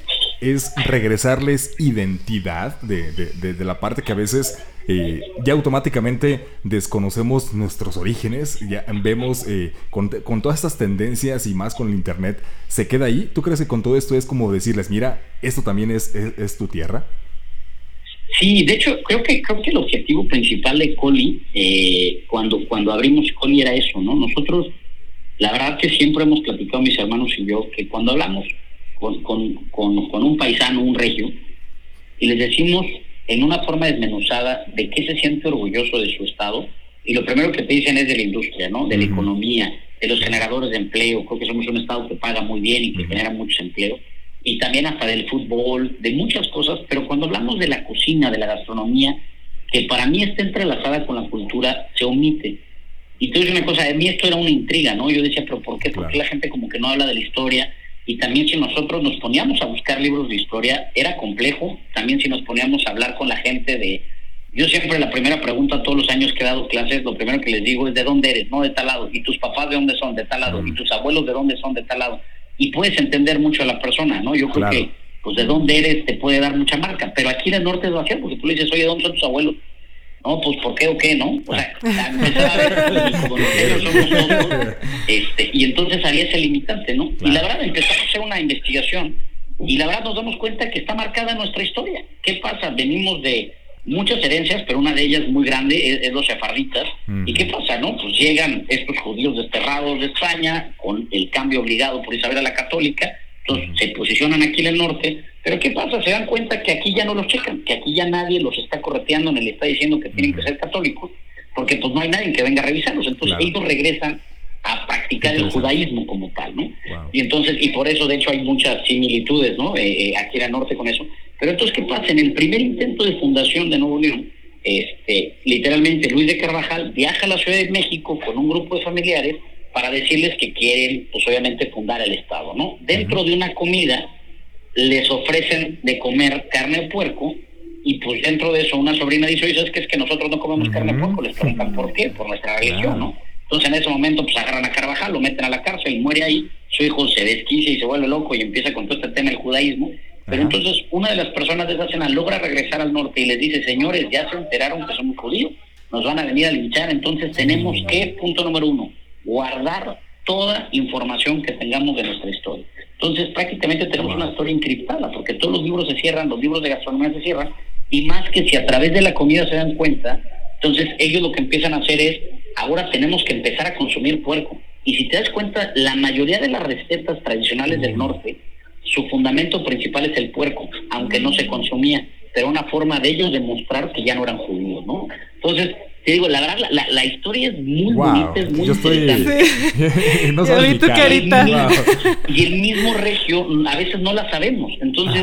es regresarles identidad de, de, la parte que a veces eh, ya automáticamente desconocemos nuestros orígenes, ya vemos eh, con, todas estas tendencias y más con el Internet, ¿se queda ahí? ¿Tú crees que con todo esto es como decirles, mira, esto también es, tu tierra? Sí, de hecho, creo que creo que el objetivo principal de Coli, eh, cuando, cuando abrimos Coli era eso, ¿no? Nosotros, la verdad que siempre hemos platicado mis hermanos y yo, que cuando hablamos con, con, un paisano, un regio, y les decimos en una forma desmenuzada de qué se siente orgulloso de su estado, y lo primero que te dicen es de la industria, ¿no? De la economía, de los generadores de empleo, creo que somos un estado que paga muy bien y que genera muchos empleos, y también hasta del fútbol, de muchas cosas, pero cuando hablamos de la cocina, de la gastronomía, que para mí está entrelazada con la cultura, se omite. Y te una cosa, a mí esto era una intriga, ¿no? Yo decía, pero ¿por qué? Porque la gente como que no habla de la historia? Y también si nosotros nos poníamos a buscar libros de historia, era complejo, también si nos poníamos a hablar con la gente de, yo siempre la primera pregunta todos los años que he dado clases, lo primero que les digo es de dónde eres, no de tal lado, y tus papás de dónde son, de tal lado, y tus abuelos de dónde son, de tal lado. Y puedes entender mucho a la persona, ¿no? Yo creo que, pues de dónde eres te puede dar mucha marca, pero aquí en el norte es vacío, porque tú le dices, oye, ¿dónde son tus abuelos? No, pues ¿por qué o qué, no? O sea, como somos este, y entonces salía ese limitante, ¿no? Y la verdad empezamos a hacer una investigación y la verdad nos damos cuenta que está marcada nuestra historia. ¿Qué pasa? Venimos de muchas herencias, pero una de ellas muy grande es, los sefarditas. ¿Y qué pasa, no? Pues llegan estos judíos desterrados de España con el cambio obligado por Isabel la Católica, entonces se posicionan aquí en el norte, pero ¿qué pasa? Se dan cuenta que aquí ya no los checan, que aquí ya nadie los está correteando ni le está diciendo que tienen que ser católicos, porque pues no hay nadie que venga a revisarlos. Entonces ellos regresan a practicar el judaísmo como tal, ¿no? Y entonces, y por eso de hecho hay muchas similitudes, ¿no? Eh, eh, aquí en el norte con eso. Pero entonces, ¿qué pasa? En el primer intento de fundación de Nuevo León, este, literalmente Luis de Carvajal viaja a la Ciudad de México con un grupo de familiares para decirles que quieren, pues obviamente, fundar el Estado, ¿no? Dentro de una comida les ofrecen de comer carne de puerco y pues dentro de eso una sobrina dice, oye, ¿sabes qué? Es que nosotros no comemos carne de puerco, les preguntan por qué, por nuestra religión, ¿no? Entonces en ese momento pues agarran a Carvajal, lo meten a la cárcel y muere ahí, su hijo se desquicia y se vuelve loco y empieza con todo este tema del judaísmo, pero entonces una de las personas de esa cena logra regresar al norte y les dice, señores, ya se enteraron que somos judíos, nos van a venir a linchar, entonces tenemos que, punto número uno, guardar toda información que tengamos de nuestra historia. Entonces prácticamente tenemos una historia encriptada, porque todos los libros se cierran, los libros de gastronomía se cierran, y más que si a través de la comida se dan cuenta, entonces ellos lo que empiezan a hacer es, ahora tenemos que empezar a consumir puerco. Y si te das cuenta, la mayoría de las recetas tradicionales del norte, su fundamento principal es el puerco, aunque no se consumía, pero una forma de ellos demostrar que ya no eran judíos, ¿no? Entonces, te digo, la verdad, la, la, historia es muy bonita, es muy Yo estoy... no sabes tu carita. Y el mismo regio, a veces no la sabemos. Entonces,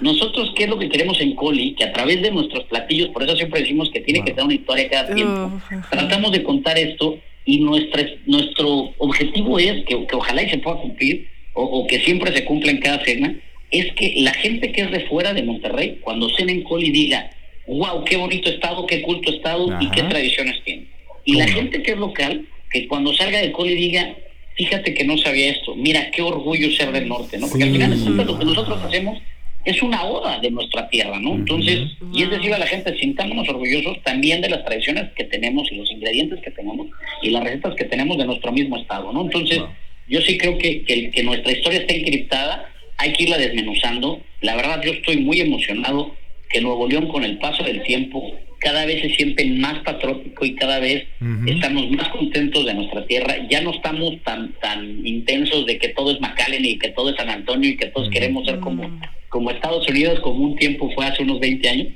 nosotros, ¿qué es lo que queremos en Coli? Que a través de nuestros platillos, por eso siempre decimos que tiene que tener una historia cada tiempo, tratamos de contar esto y nuestra, nuestro objetivo es, que, que ojalá y se pueda cumplir, o, o que siempre se cumpla en cada cena, es que la gente que es de fuera de Monterrey, cuando cena en Coli diga, wow, qué bonito estado, qué culto estado y qué tradiciones tiene. Y la gente que es local, que cuando salga de Coli diga, fíjate que no sabía esto, mira qué orgullo ser del norte, ¿no? Porque al final de lo que nosotros hacemos es una oda de nuestra tierra, ¿no? Entonces, y es decir a la gente, sintámonos orgullosos también de las tradiciones que tenemos y los ingredientes que tenemos y las recetas que tenemos de nuestro mismo estado, ¿no? Entonces, yo sí creo que, que, que nuestra historia está encriptada, hay que irla desmenuzando. La verdad, yo estoy muy emocionado que Nuevo León con el paso del tiempo cada vez se siente más patriótico y cada vez estamos más contentos de nuestra tierra. Ya no estamos tan tan intensos de que todo es McAllen y que todo es San Antonio y que todos queremos ser como, como Estados Unidos, como un tiempo fue hace unos 20 años.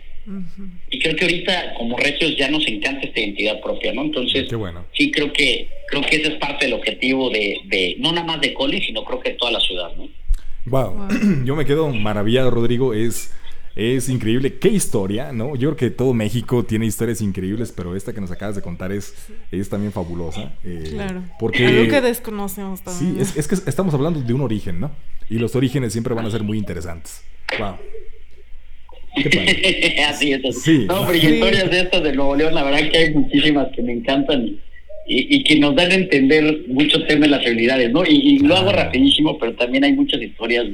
Y creo que ahorita como regios ya nos encanta esta identidad propia, ¿no? Entonces, sí creo que creo que ese es parte del objetivo de, de no nada más de Coli, sino creo que de toda la ciudad, ¿no? wow. Yo me quedo maravillado, Rodrigo. Es es increíble. Qué historia, ¿no? Yo creo que todo México tiene historias increíbles, pero esta que nos acabas de contar es, es también fabulosa. Eh, claro. Porque, Algo que desconocemos también. Sí, es, que estamos hablando de un origen, ¿no? Y los orígenes siempre van a ser muy interesantes. Wow. así es. Sí. No, pero historias de estas de Nuevo León, la verdad que hay muchísimas que me encantan y, que nos dan a entender mucho tema de las habilidades, ¿no? Y, lo hago rapidísimo, pero también hay muchas historias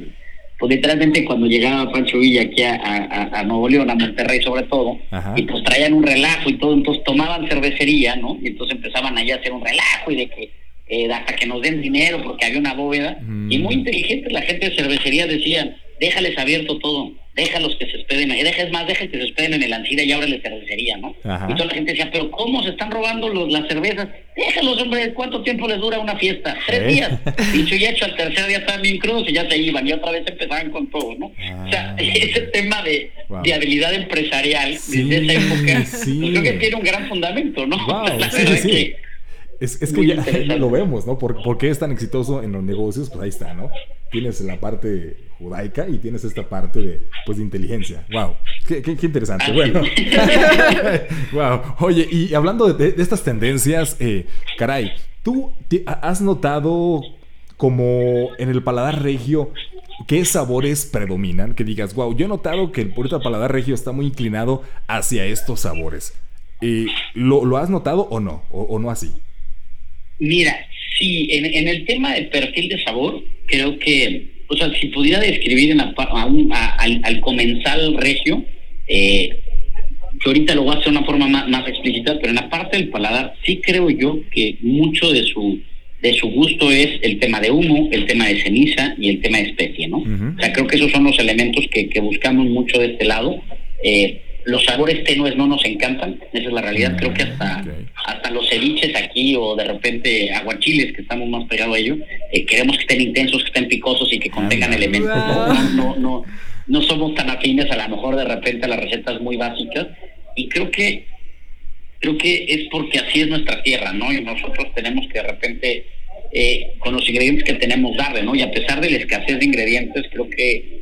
pues literalmente cuando llegaba Pancho Villa aquí a, Nuevo León, a Monterrey sobre todo, y pues traían un relajo y todo, entonces tomaban cervecería, ¿no? Y entonces empezaban allá a hacer un relajo y de que eh, hasta que nos den dinero porque había una bóveda. Y muy inteligente la gente de cervecería decía, déjales abierto todo déjalos que se hospeden ahí, deja, es más, deja que se hospeden en el Ancira y ábrele cervecería, ¿no? Y toda la gente decía, pero ¿cómo se están robando los, las cervezas? Déjalos, hombre, ¿cuánto tiempo les dura una fiesta? Tres días. Dicho y hecho, al tercer día estaban bien crudos y ya se iban, y otra vez empezaban con todo, ¿no? O sea, ah. ese tema de, de habilidad empresarial desde esa época, pues creo que tiene un gran fundamento, ¿no? Es, es, que ya, lo vemos, ¿no? ¿Por, ¿Por, qué es tan exitoso en los negocios? Pues ahí está, ¿no? Tienes la parte judaica y tienes esta parte de, pues, de inteligencia. ¡Wow! Qué, qué, interesante. Bueno. ¡Wow! Oye, y hablando de, de estas tendencias, eh, caray, ¿tú has notado como en el paladar regio ¿qué sabores predominan? Que digas, wow, yo he notado que el Purita Paladar Regio está muy inclinado hacia estos sabores. Eh, ¿lo, has notado o no? ¿O, no así? Mira, sí, en, el tema del perfil de sabor, creo que, o sea, si pudiera describir en al, comensal regio, eh, que ahorita lo voy a hacer de una forma más, más explícita, pero en la parte del paladar sí creo yo que mucho de su de su gusto es el tema de humo, el tema de ceniza y el tema de especie, ¿no? O sea, creo que esos son los elementos que, que buscamos mucho de este lado. Eh, los sabores tenues no nos encantan, esa es la realidad. Creo que hasta, hasta los ceviches aquí o de repente aguachiles, que estamos más pegados a ello, eh, queremos que estén intensos, que estén picosos y que contengan elementos. No, no, no, somos tan afines a lo mejor de repente a las recetas muy básicas. Y creo que creo que es porque así es nuestra tierra, ¿no? Y nosotros tenemos que de repente, eh, con los ingredientes que tenemos, darle, ¿no? Y a pesar de la escasez de ingredientes, creo que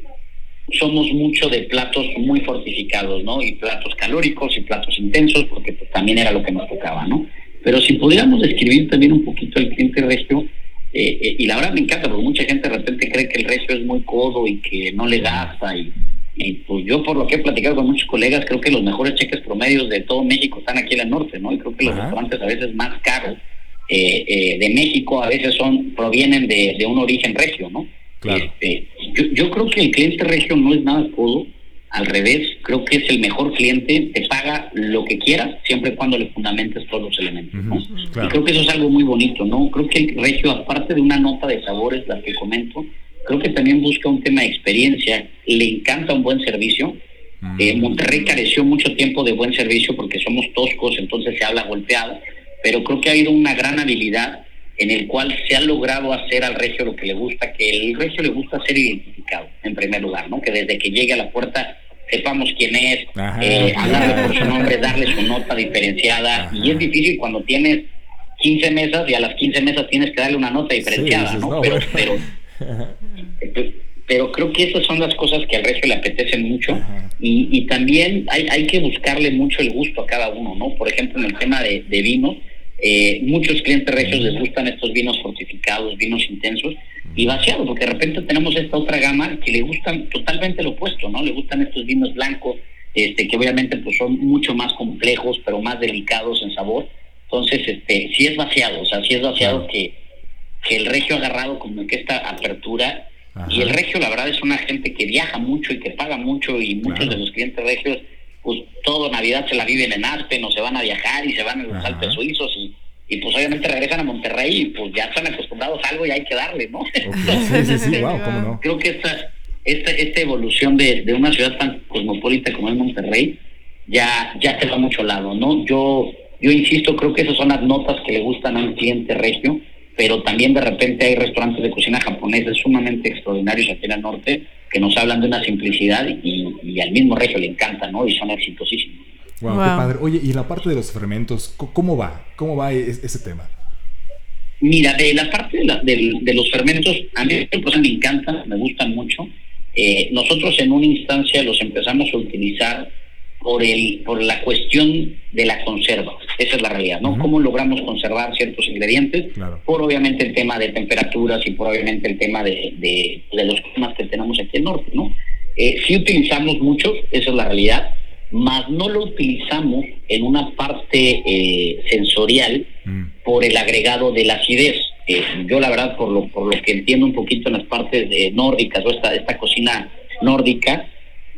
somos mucho de platos muy fortificados, ¿no? Y platos calóricos y platos intensos, porque pues, también era lo que nos tocaba, ¿no? Pero si pudiéramos describir también un poquito el cliente regio, eh, eh, y la verdad me encanta, porque mucha gente de repente cree que el regio es muy codo y que no le gasta, y, y pues yo por lo que he platicado con muchos colegas, creo que los mejores cheques promedios de todo México están aquí en el norte, ¿no? Y creo que los restaurantes a veces más caros eh, de México a veces son provienen de, de un origen regio, ¿no? Este, yo, creo que el cliente regio no es nada codo, al revés, creo que es el mejor cliente, te paga lo que quieras, siempre y cuando le fundamentes todos los elementos. Y creo que eso es algo muy bonito, ¿no? Creo que el regio, aparte de una nota de sabores, la que comento, creo que también busca un tema de experiencia, le encanta un buen servicio. Eh, Monterrey careció mucho tiempo de buen servicio porque somos toscos, entonces se habla golpeado, pero creo que ha habido una gran habilidad en el cual se ha logrado hacer al regio lo que le gusta, que el regio le gusta ser identificado, en primer lugar, ¿no? Que desde que llegue a la puerta sepamos quién es, eh, hablarle por su nombre, darle su nota diferenciada. Y es difícil cuando tienes 15 mesas y a las 15 mesas tienes que darle una nota diferenciada, ¿no? Pero, pero, creo que esas son las cosas que al regio le apetecen mucho y, y, también hay, hay que buscarle mucho el gusto a cada uno, ¿no? Por ejemplo, en el tema de, de vinos, eh, muchos clientes regios les gustan estos vinos fortificados, vinos intensos y vaciados, porque de repente tenemos esta otra gama que le gustan totalmente lo opuesto, ¿no? Le gustan estos vinos blancos, este, que obviamente pues son mucho más complejos, pero más delicados en sabor. Entonces, este, sí es vaciado, o sea, sí es vaciado que, que el regio ha agarrado como que esta apertura y el regio, la verdad, es una gente que viaja mucho y que paga mucho y muchos de los clientes regios pues todo Navidad se la viven en Aspen o se van a viajar y se van a los Alpes suizos y, y pues obviamente regresan a Monterrey y pues ya están acostumbrados a algo y hay que darle, ¿no? sí, sí, sí, wow, ¿cómo no? Creo que esta, esta, esta evolución de, de una ciudad tan cosmopolita como es Monterrey ya, ya te va mucho lado, ¿no? Yo, yo insisto, creo que esas son las notas que le gustan a un cliente regio, pero también de repente hay restaurantes de cocina japonesa sumamente extraordinarios aquí en el norte que nos hablan de una simplicidad y, al mismo regio le encanta, ¿no? Y son exitosísimos. Wow, qué padre. Oye, y la parte de los fermentos, ¿cómo va? ¿Cómo va ese tema? Mira, de la parte de, los fermentos, a mí pues, me encantan, me gustan mucho. Eh, nosotros en una instancia los empezamos a utilizar por el por la cuestión de la conserva. Esa es la realidad, ¿no? ¿Cómo logramos conservar ciertos ingredientes? Por obviamente el tema de temperaturas y por obviamente el tema de, de, los climas que tenemos aquí en norte, ¿no? Eh, sí utilizamos muchos, esa es la realidad, más no lo utilizamos en una parte eh, sensorial mm. por el agregado de la acidez. Eh, yo la verdad, por lo, por lo que entiendo un poquito en las partes de nórdicas o esta, esta cocina nórdica,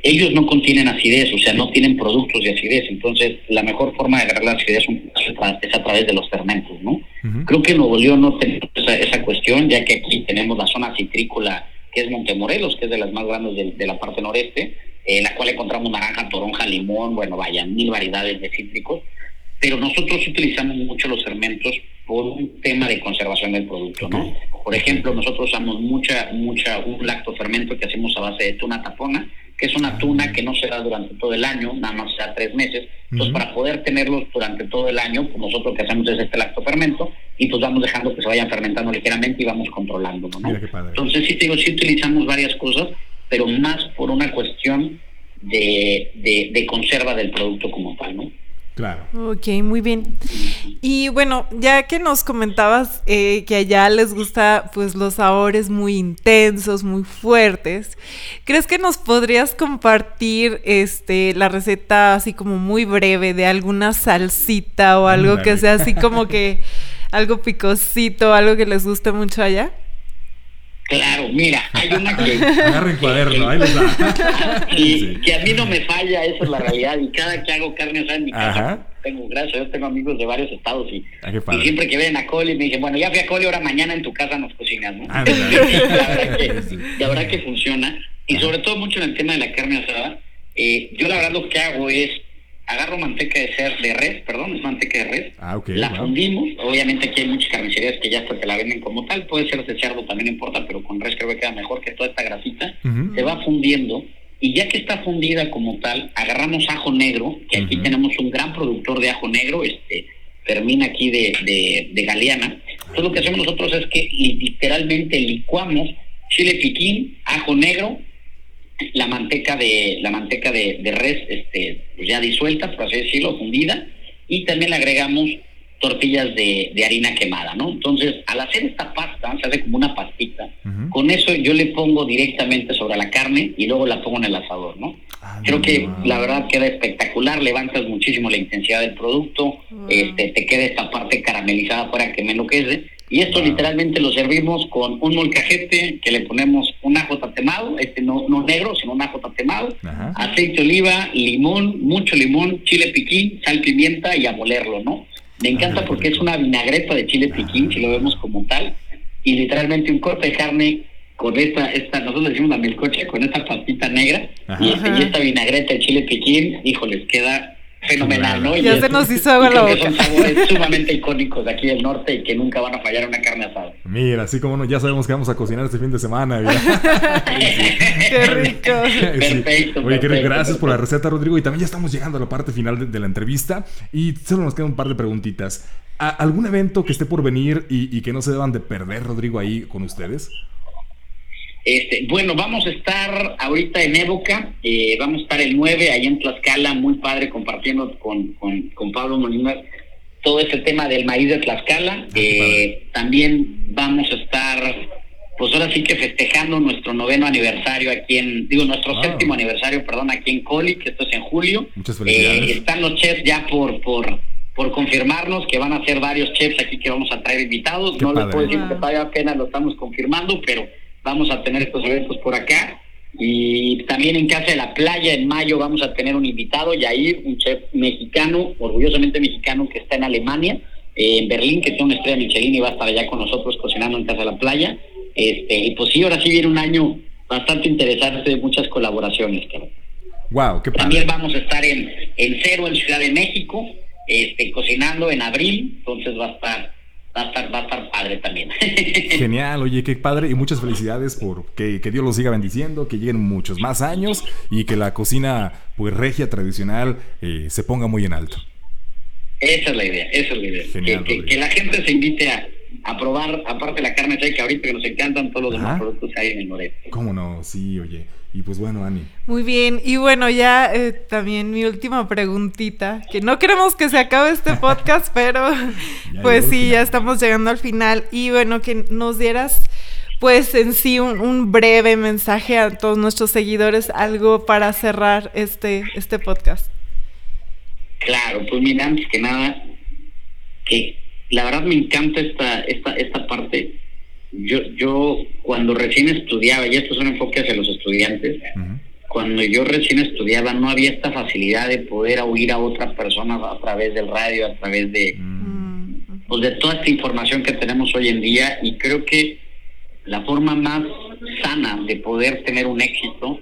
ellos no contienen acidez, o sea, no tienen productos de acidez. Entonces, la mejor forma de agarrar la acidez es a través de los fermentos, ¿no? Creo que en Nuevo León no tenemos esa, cuestión, ya que aquí tenemos la zona citrícola, que es Montemorelos, que es de las más grandes de, la parte noreste, en la cual encontramos naranja, toronja, limón, bueno, vaya, mil variedades de cítricos. Pero nosotros utilizamos mucho los fermentos por un tema de conservación del producto, ¿no? Por ejemplo, nosotros usamos mucha, mucha, un lactofermento que hacemos a base de tuna tapona, que es una tuna que no se da durante todo el año, nada más sea tres meses. Entonces, para poder tenerlos durante todo el año, pues nosotros lo que hacemos es este lactofermento y pues vamos dejando que se vayan fermentando ligeramente y vamos controlándolo, ¿no? Entonces, sí, digo, sí utilizamos varias cosas, pero más por una cuestión de, de, conserva del producto como tal, ¿no? Claro. Ok, muy bien. Y bueno, ya que nos comentabas eh, que allá les gusta pues los sabores muy intensos, muy fuertes, ¿crees que nos podrías compartir este la receta así como muy breve de alguna salsita o algo que sea así como que algo picosito, algo que les guste mucho allá? Claro, mira, hay una que... Agarren cuaderno, ahí les da. sí, que a mí no me falla, esa es la realidad. Y cada que hago carne asada en mi casa, tengo, gracias, yo tengo amigos de varios estados y, ah, y siempre que ven a Coli me dicen, bueno, ya fui a Coli, ahora mañana en tu casa nos cocinas, ¿no? Ah, la, verdad que, la verdad que funciona. Y sobre todo mucho en el tema de la carne asada, eh, yo la verdad lo que hago es agarro manteca de ser de res, perdón, es manteca de res, ah, la fundimos, obviamente aquí hay muchas carnicerías que ya hasta te la venden como tal, puede ser de cerdo, también importa, pero con res creo que queda mejor que toda esta grasita, se va fundiendo, y ya que está fundida como tal, agarramos ajo negro, que aquí tenemos un gran productor de ajo negro, este, termina aquí de, de, de Galeana, entonces lo que hacemos nosotros es que literalmente licuamos chile piquín, ajo negro, la manteca de la manteca de, res este pues ya disuelta por así decirlo fundida y también le agregamos tortillas de, harina quemada no entonces al hacer esta pasta se hace como una pastita con eso yo le pongo directamente sobre la carne y luego la pongo en el asador no ah, creo que la verdad queda espectacular levantas muchísimo la intensidad del producto este te queda esta parte caramelizada para que me enloquece y esto literalmente lo servimos con un molcajete que le ponemos un ajo tatemado, este no, no negro, sino un ajo tatemado, aceite de oliva, limón, mucho limón, chile piquín, sal, pimienta y a molerlo, ¿no? Me encanta porque es una vinagreta de chile piquín, si lo vemos como tal, y literalmente un corte de carne con esta, esta nosotros decimos la melcocha, con esta pastita negra, y, este, y, esta vinagreta de chile piquín, híjoles, queda fenomenal, ¿no? Ya se nos hizo agua la boca. Son sabores sumamente icónicos de aquí del norte y que nunca van a fallar una carne asada. Mira, así como no, ya sabemos que vamos a cocinar este fin de semana. qué rico. Perfecto. Oye, gracias por la receta, Rodrigo. Y también ya estamos llegando a la parte final de, la entrevista y solo nos quedan un par de preguntitas. ¿Algún evento que esté por venir y, y que no se deban de perder, Rodrigo, ahí con ustedes? Este, bueno, vamos a estar ahorita en Évoca, eh, vamos a estar el 9 ahí en Tlaxcala, muy padre, compartiendo con, con, Pablo Molina todo ese tema del maíz de Tlaxcala. Ah, eh, también vamos a estar, pues ahora sí que festejando nuestro noveno aniversario aquí en, digo, nuestro séptimo aniversario, perdón, aquí en Coli, que esto es en julio. Muchas felicidades. Eh, están los chefs ya por, por, por confirmarnos que van a ser varios chefs aquí que vamos a traer invitados. no les puedo decir que todavía apenas lo estamos confirmando, pero vamos a tener estos eventos por acá. Y también en Casa de la Playa, en mayo, vamos a tener un invitado, Yair, un chef mexicano, orgullosamente mexicano, que está en Alemania, eh, en Berlín, que tiene una estrella Michelin y va a estar allá con nosotros cocinando en Casa de la Playa. Este, y pues sí, ahora sí viene un año bastante interesante de muchas colaboraciones. Wow, qué También vamos a estar en, en Cero, en Ciudad de México, este, cocinando en abril, entonces va a estar va a estar, va a estar padre también. Genial, oye, qué padre y muchas felicidades por que, Dios los siga bendiciendo, que lleguen muchos más años y que la cocina pues regia tradicional eh, se ponga muy en alto. Esa es la idea, esa es la idea. que, la gente se invite a, a probar, aparte la carne seca ahorita que nos encantan todos los demás productos que hay en el noreste. ¿Cómo no? Sí, oye. Y pues bueno, Ani. Muy bien. Y bueno, ya eh, también mi última preguntita, que no queremos que se acabe este podcast, pero pues sí, ya estamos llegando al final. Y bueno, que nos dieras pues en sí un, breve mensaje a todos nuestros seguidores, algo para cerrar este, este podcast. Claro, pues mira, antes que nada, que la verdad me encanta esta, esta, esta parte. Yo, yo cuando recién estudiaba, y esto es un enfoque hacia los estudiantes, cuando yo recién estudiaba no había esta facilidad de poder oír a otras personas a través del radio, a través de, mm. pues de toda esta información que tenemos hoy en día y creo que la forma más sana de poder tener un éxito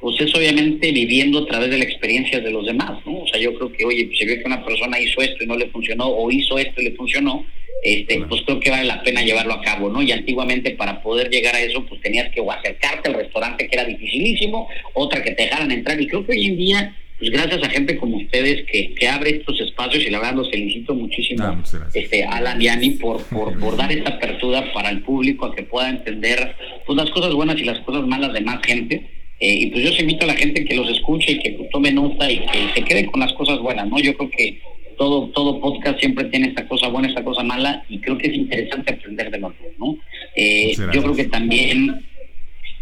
pues es obviamente viviendo a través de la experiencia de los demás, ¿no? O sea, yo creo que, oye, se ve que una persona hizo esto y no le funcionó, o hizo esto y le funcionó, este, pues creo que vale la pena llevarlo a cabo, ¿no? Y antiguamente para poder llegar a eso, pues tenías que o acercarte al restaurante, que era dificilísimo, otra que te dejaran entrar, y creo que hoy en día, pues gracias a gente como ustedes que, que abre estos espacios, y la verdad los felicito muchísimo, ah, este, Alan y Ani, por, por, por dar esta apertura para el público a que pueda entender pues las cosas buenas y las cosas malas de más gente. Eh, y pues yo os invito a la gente que los escuche y que tome nota y que se quede con las cosas buenas, ¿no? Yo creo que todo, todo podcast siempre tiene esta cosa buena, esta cosa mala, y creo que es interesante aprender de los dos, ¿no? Eh, yo creo que también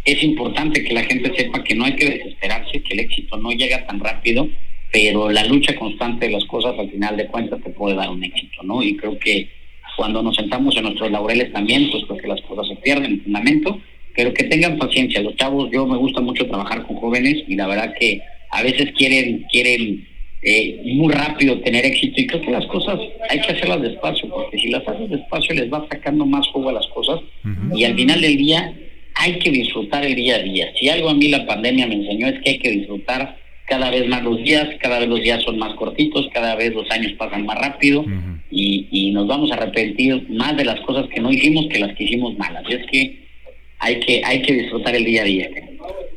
es importante que la gente sepa que no hay que desesperarse, que el éxito no llega tan rápido, pero la lucha constante de las cosas al final de cuentas te puede dar un éxito, ¿no? Y creo que cuando nos sentamos en nuestros laureles también, pues porque las cosas se pierden en fundamento, pero que tengan paciencia. Los chavos, yo me gusta mucho trabajar con jóvenes y la verdad que a veces quieren, quieren eh, muy rápido tener éxito y creo que las cosas hay que hacerlas despacio, porque si las haces despacio les va sacando más jugo a las cosas y al final del día hay que disfrutar el día a día. Si algo a mí la pandemia me enseñó es que hay que disfrutar cada vez más los días, cada vez los días son más cortitos, cada vez los años pasan más rápido y, y, nos vamos a arrepentir más de las cosas que no hicimos que las que hicimos malas. Y es que hay que, hay que disfrutar el día a día.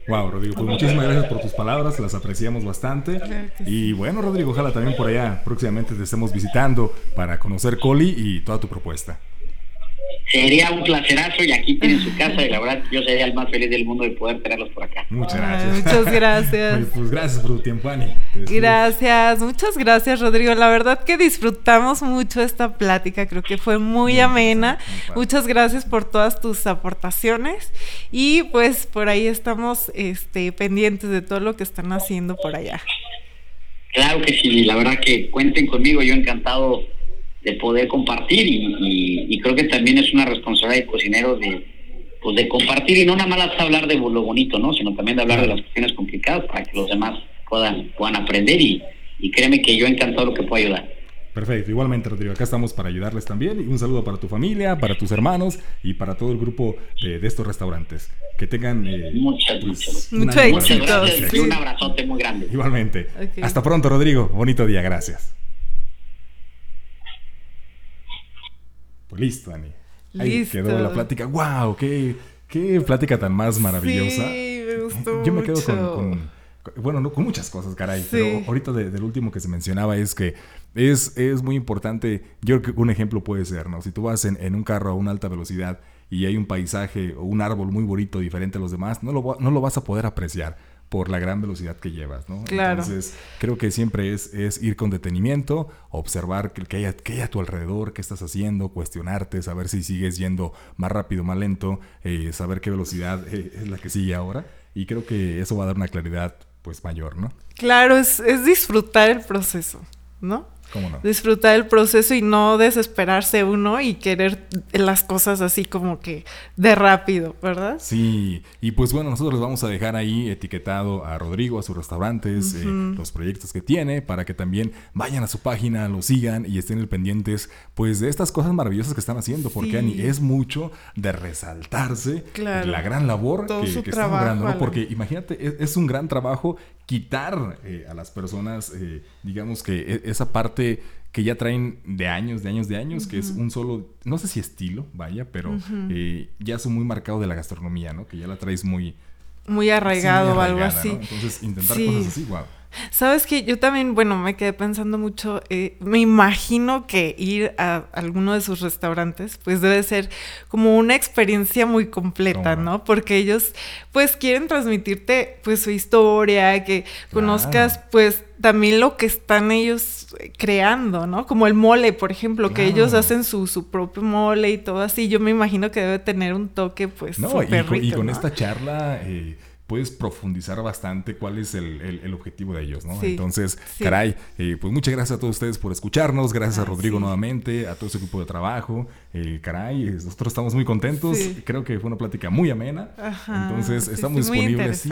Wow, Rodrigo, pues muchísimas gracias por tus palabras, las apreciamos bastante. Y bueno, Rodrigo, ojalá también por allá próximamente te estemos visitando para conocer Coli y toda tu propuesta. Sería un placerazo y aquí tienen su casa y la verdad yo sería el más feliz del mundo de poder tenerlos por acá. Muchas gracias. muchas gracias. pues gracias por tu tiempo, Ani. Gracias, muchas gracias, Rodrigo. La verdad que disfrutamos mucho esta plática, creo que fue muy amena. muchas gracias por todas tus aportaciones y pues por ahí estamos este, pendientes de todo lo que están haciendo por allá. Claro que sí, la verdad que cuenten conmigo, yo encantado de poder compartir y, creo que también es una responsabilidad de cocineros de, pues de compartir y no nada más hablar de lo bonito, ¿no? sino también de hablar de las cuestiones complicadas para que los demás puedan, puedan aprender y, créeme que yo encantado lo que puedo ayudar. Perfecto, igualmente Rodrigo, acá estamos para ayudarles también y un saludo para tu familia, para tus hermanos y para todo el grupo de, estos restaurantes. Que tengan eh, muchas, pues, mucho éxito. y un abrazote muy grande. Igualmente. Hasta pronto Rodrigo, bonito día, gracias. Pues listo, Ani. Ahí quedó la plática. ¡Wow! Qué, qué plática tan más maravillosa! Sí, me gustó Yo me quedo con, bueno, no, con muchas cosas, caray. Pero ahorita del último que se mencionaba es que es, es muy importante. Yo creo que un ejemplo puede ser, ¿no? Si tú vas en, en un carro a una alta velocidad y hay un paisaje o un árbol muy bonito diferente a los demás, no lo, no lo vas a poder apreciar por la gran velocidad que llevas, ¿no? Claro. Entonces, creo que siempre es, es ir con detenimiento, observar qué hay, hay, a tu alrededor, qué estás haciendo, cuestionarte, saber si sigues yendo más rápido, más lento, eh, saber qué velocidad eh, es la que sigue ahora. Y creo que eso va a dar una claridad, pues, mayor, ¿no? Claro, es, es disfrutar el proceso, ¿no? Disfrutar el proceso y no desesperarse uno y querer las cosas así como que de rápido, ¿verdad? Sí, y pues bueno, nosotros les vamos a dejar ahí etiquetado a Rodrigo, a sus restaurantes, eh, los proyectos que tiene, para que también vayan a su página, lo sigan y estén pendientes pues de estas cosas maravillosas que están haciendo, porque Ani, es mucho de resaltarse la gran labor que, están logrando, Porque imagínate, es, un gran trabajo quitar eh, a las personas, eh, digamos que e, esa parte que ya traen de años, de años, de años, que es un solo, no sé si estilo, vaya, pero eh, ya son muy marcado de la gastronomía, ¿no? Que ya la traes muy... Muy arraigado o algo así. Entonces, intentar cosas así, wow. Sabes que yo también, bueno, me quedé pensando mucho, eh, me imagino que ir a alguno de sus restaurantes, pues debe ser como una experiencia muy completa, ¿no? Porque ellos, pues, quieren transmitirte, pues, su historia, que conozcas, pues, también lo que están ellos creando, ¿no? Como el mole, por ejemplo, que ellos hacen su, su, propio mole y todo así. Yo me imagino que debe tener un toque, pues, no, súper rico, y con esta charla... Eh, puedes profundizar bastante cuál es el, objetivo de ellos, ¿no? Entonces, caray, eh, pues muchas gracias a todos ustedes por escucharnos, gracias a Rodrigo nuevamente, a todo su equipo de trabajo, eh, caray, nosotros estamos muy contentos, creo que fue una plática muy amena, entonces estamos disponibles, sí,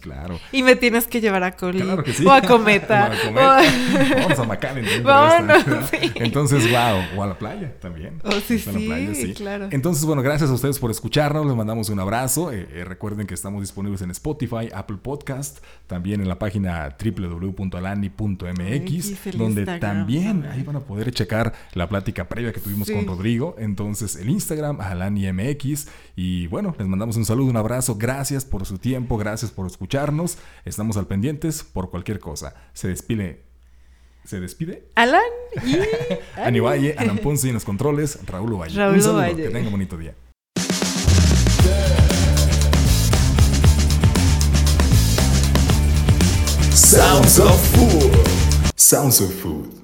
claro. Y me tienes que llevar a Coli, claro que sí. o a Cometa, vamos a Macallen, entonces, wow, o a la playa también. Oh, sí, sí, claro. Entonces, bueno, gracias a ustedes por escucharnos, les mandamos un abrazo, eh, recuerden que estamos disponibles en Spotify, Apple Podcast, también en la página www.alani.mx, donde también ahí van a poder checar la plática previa que tuvimos con Rodrigo. Entonces, el Instagram, AlaniMX. Y bueno, les mandamos un saludo, un abrazo. Gracias por su tiempo, gracias por escucharnos. Estamos al pendientes por cualquier cosa. Se despide se despide. Alan y. Ani Valle, Alan Ponce en los controles, Raúl Valle. Raúl un saludo, Valle. que tenga un bonito día. Sounds of Food. Sounds of Food.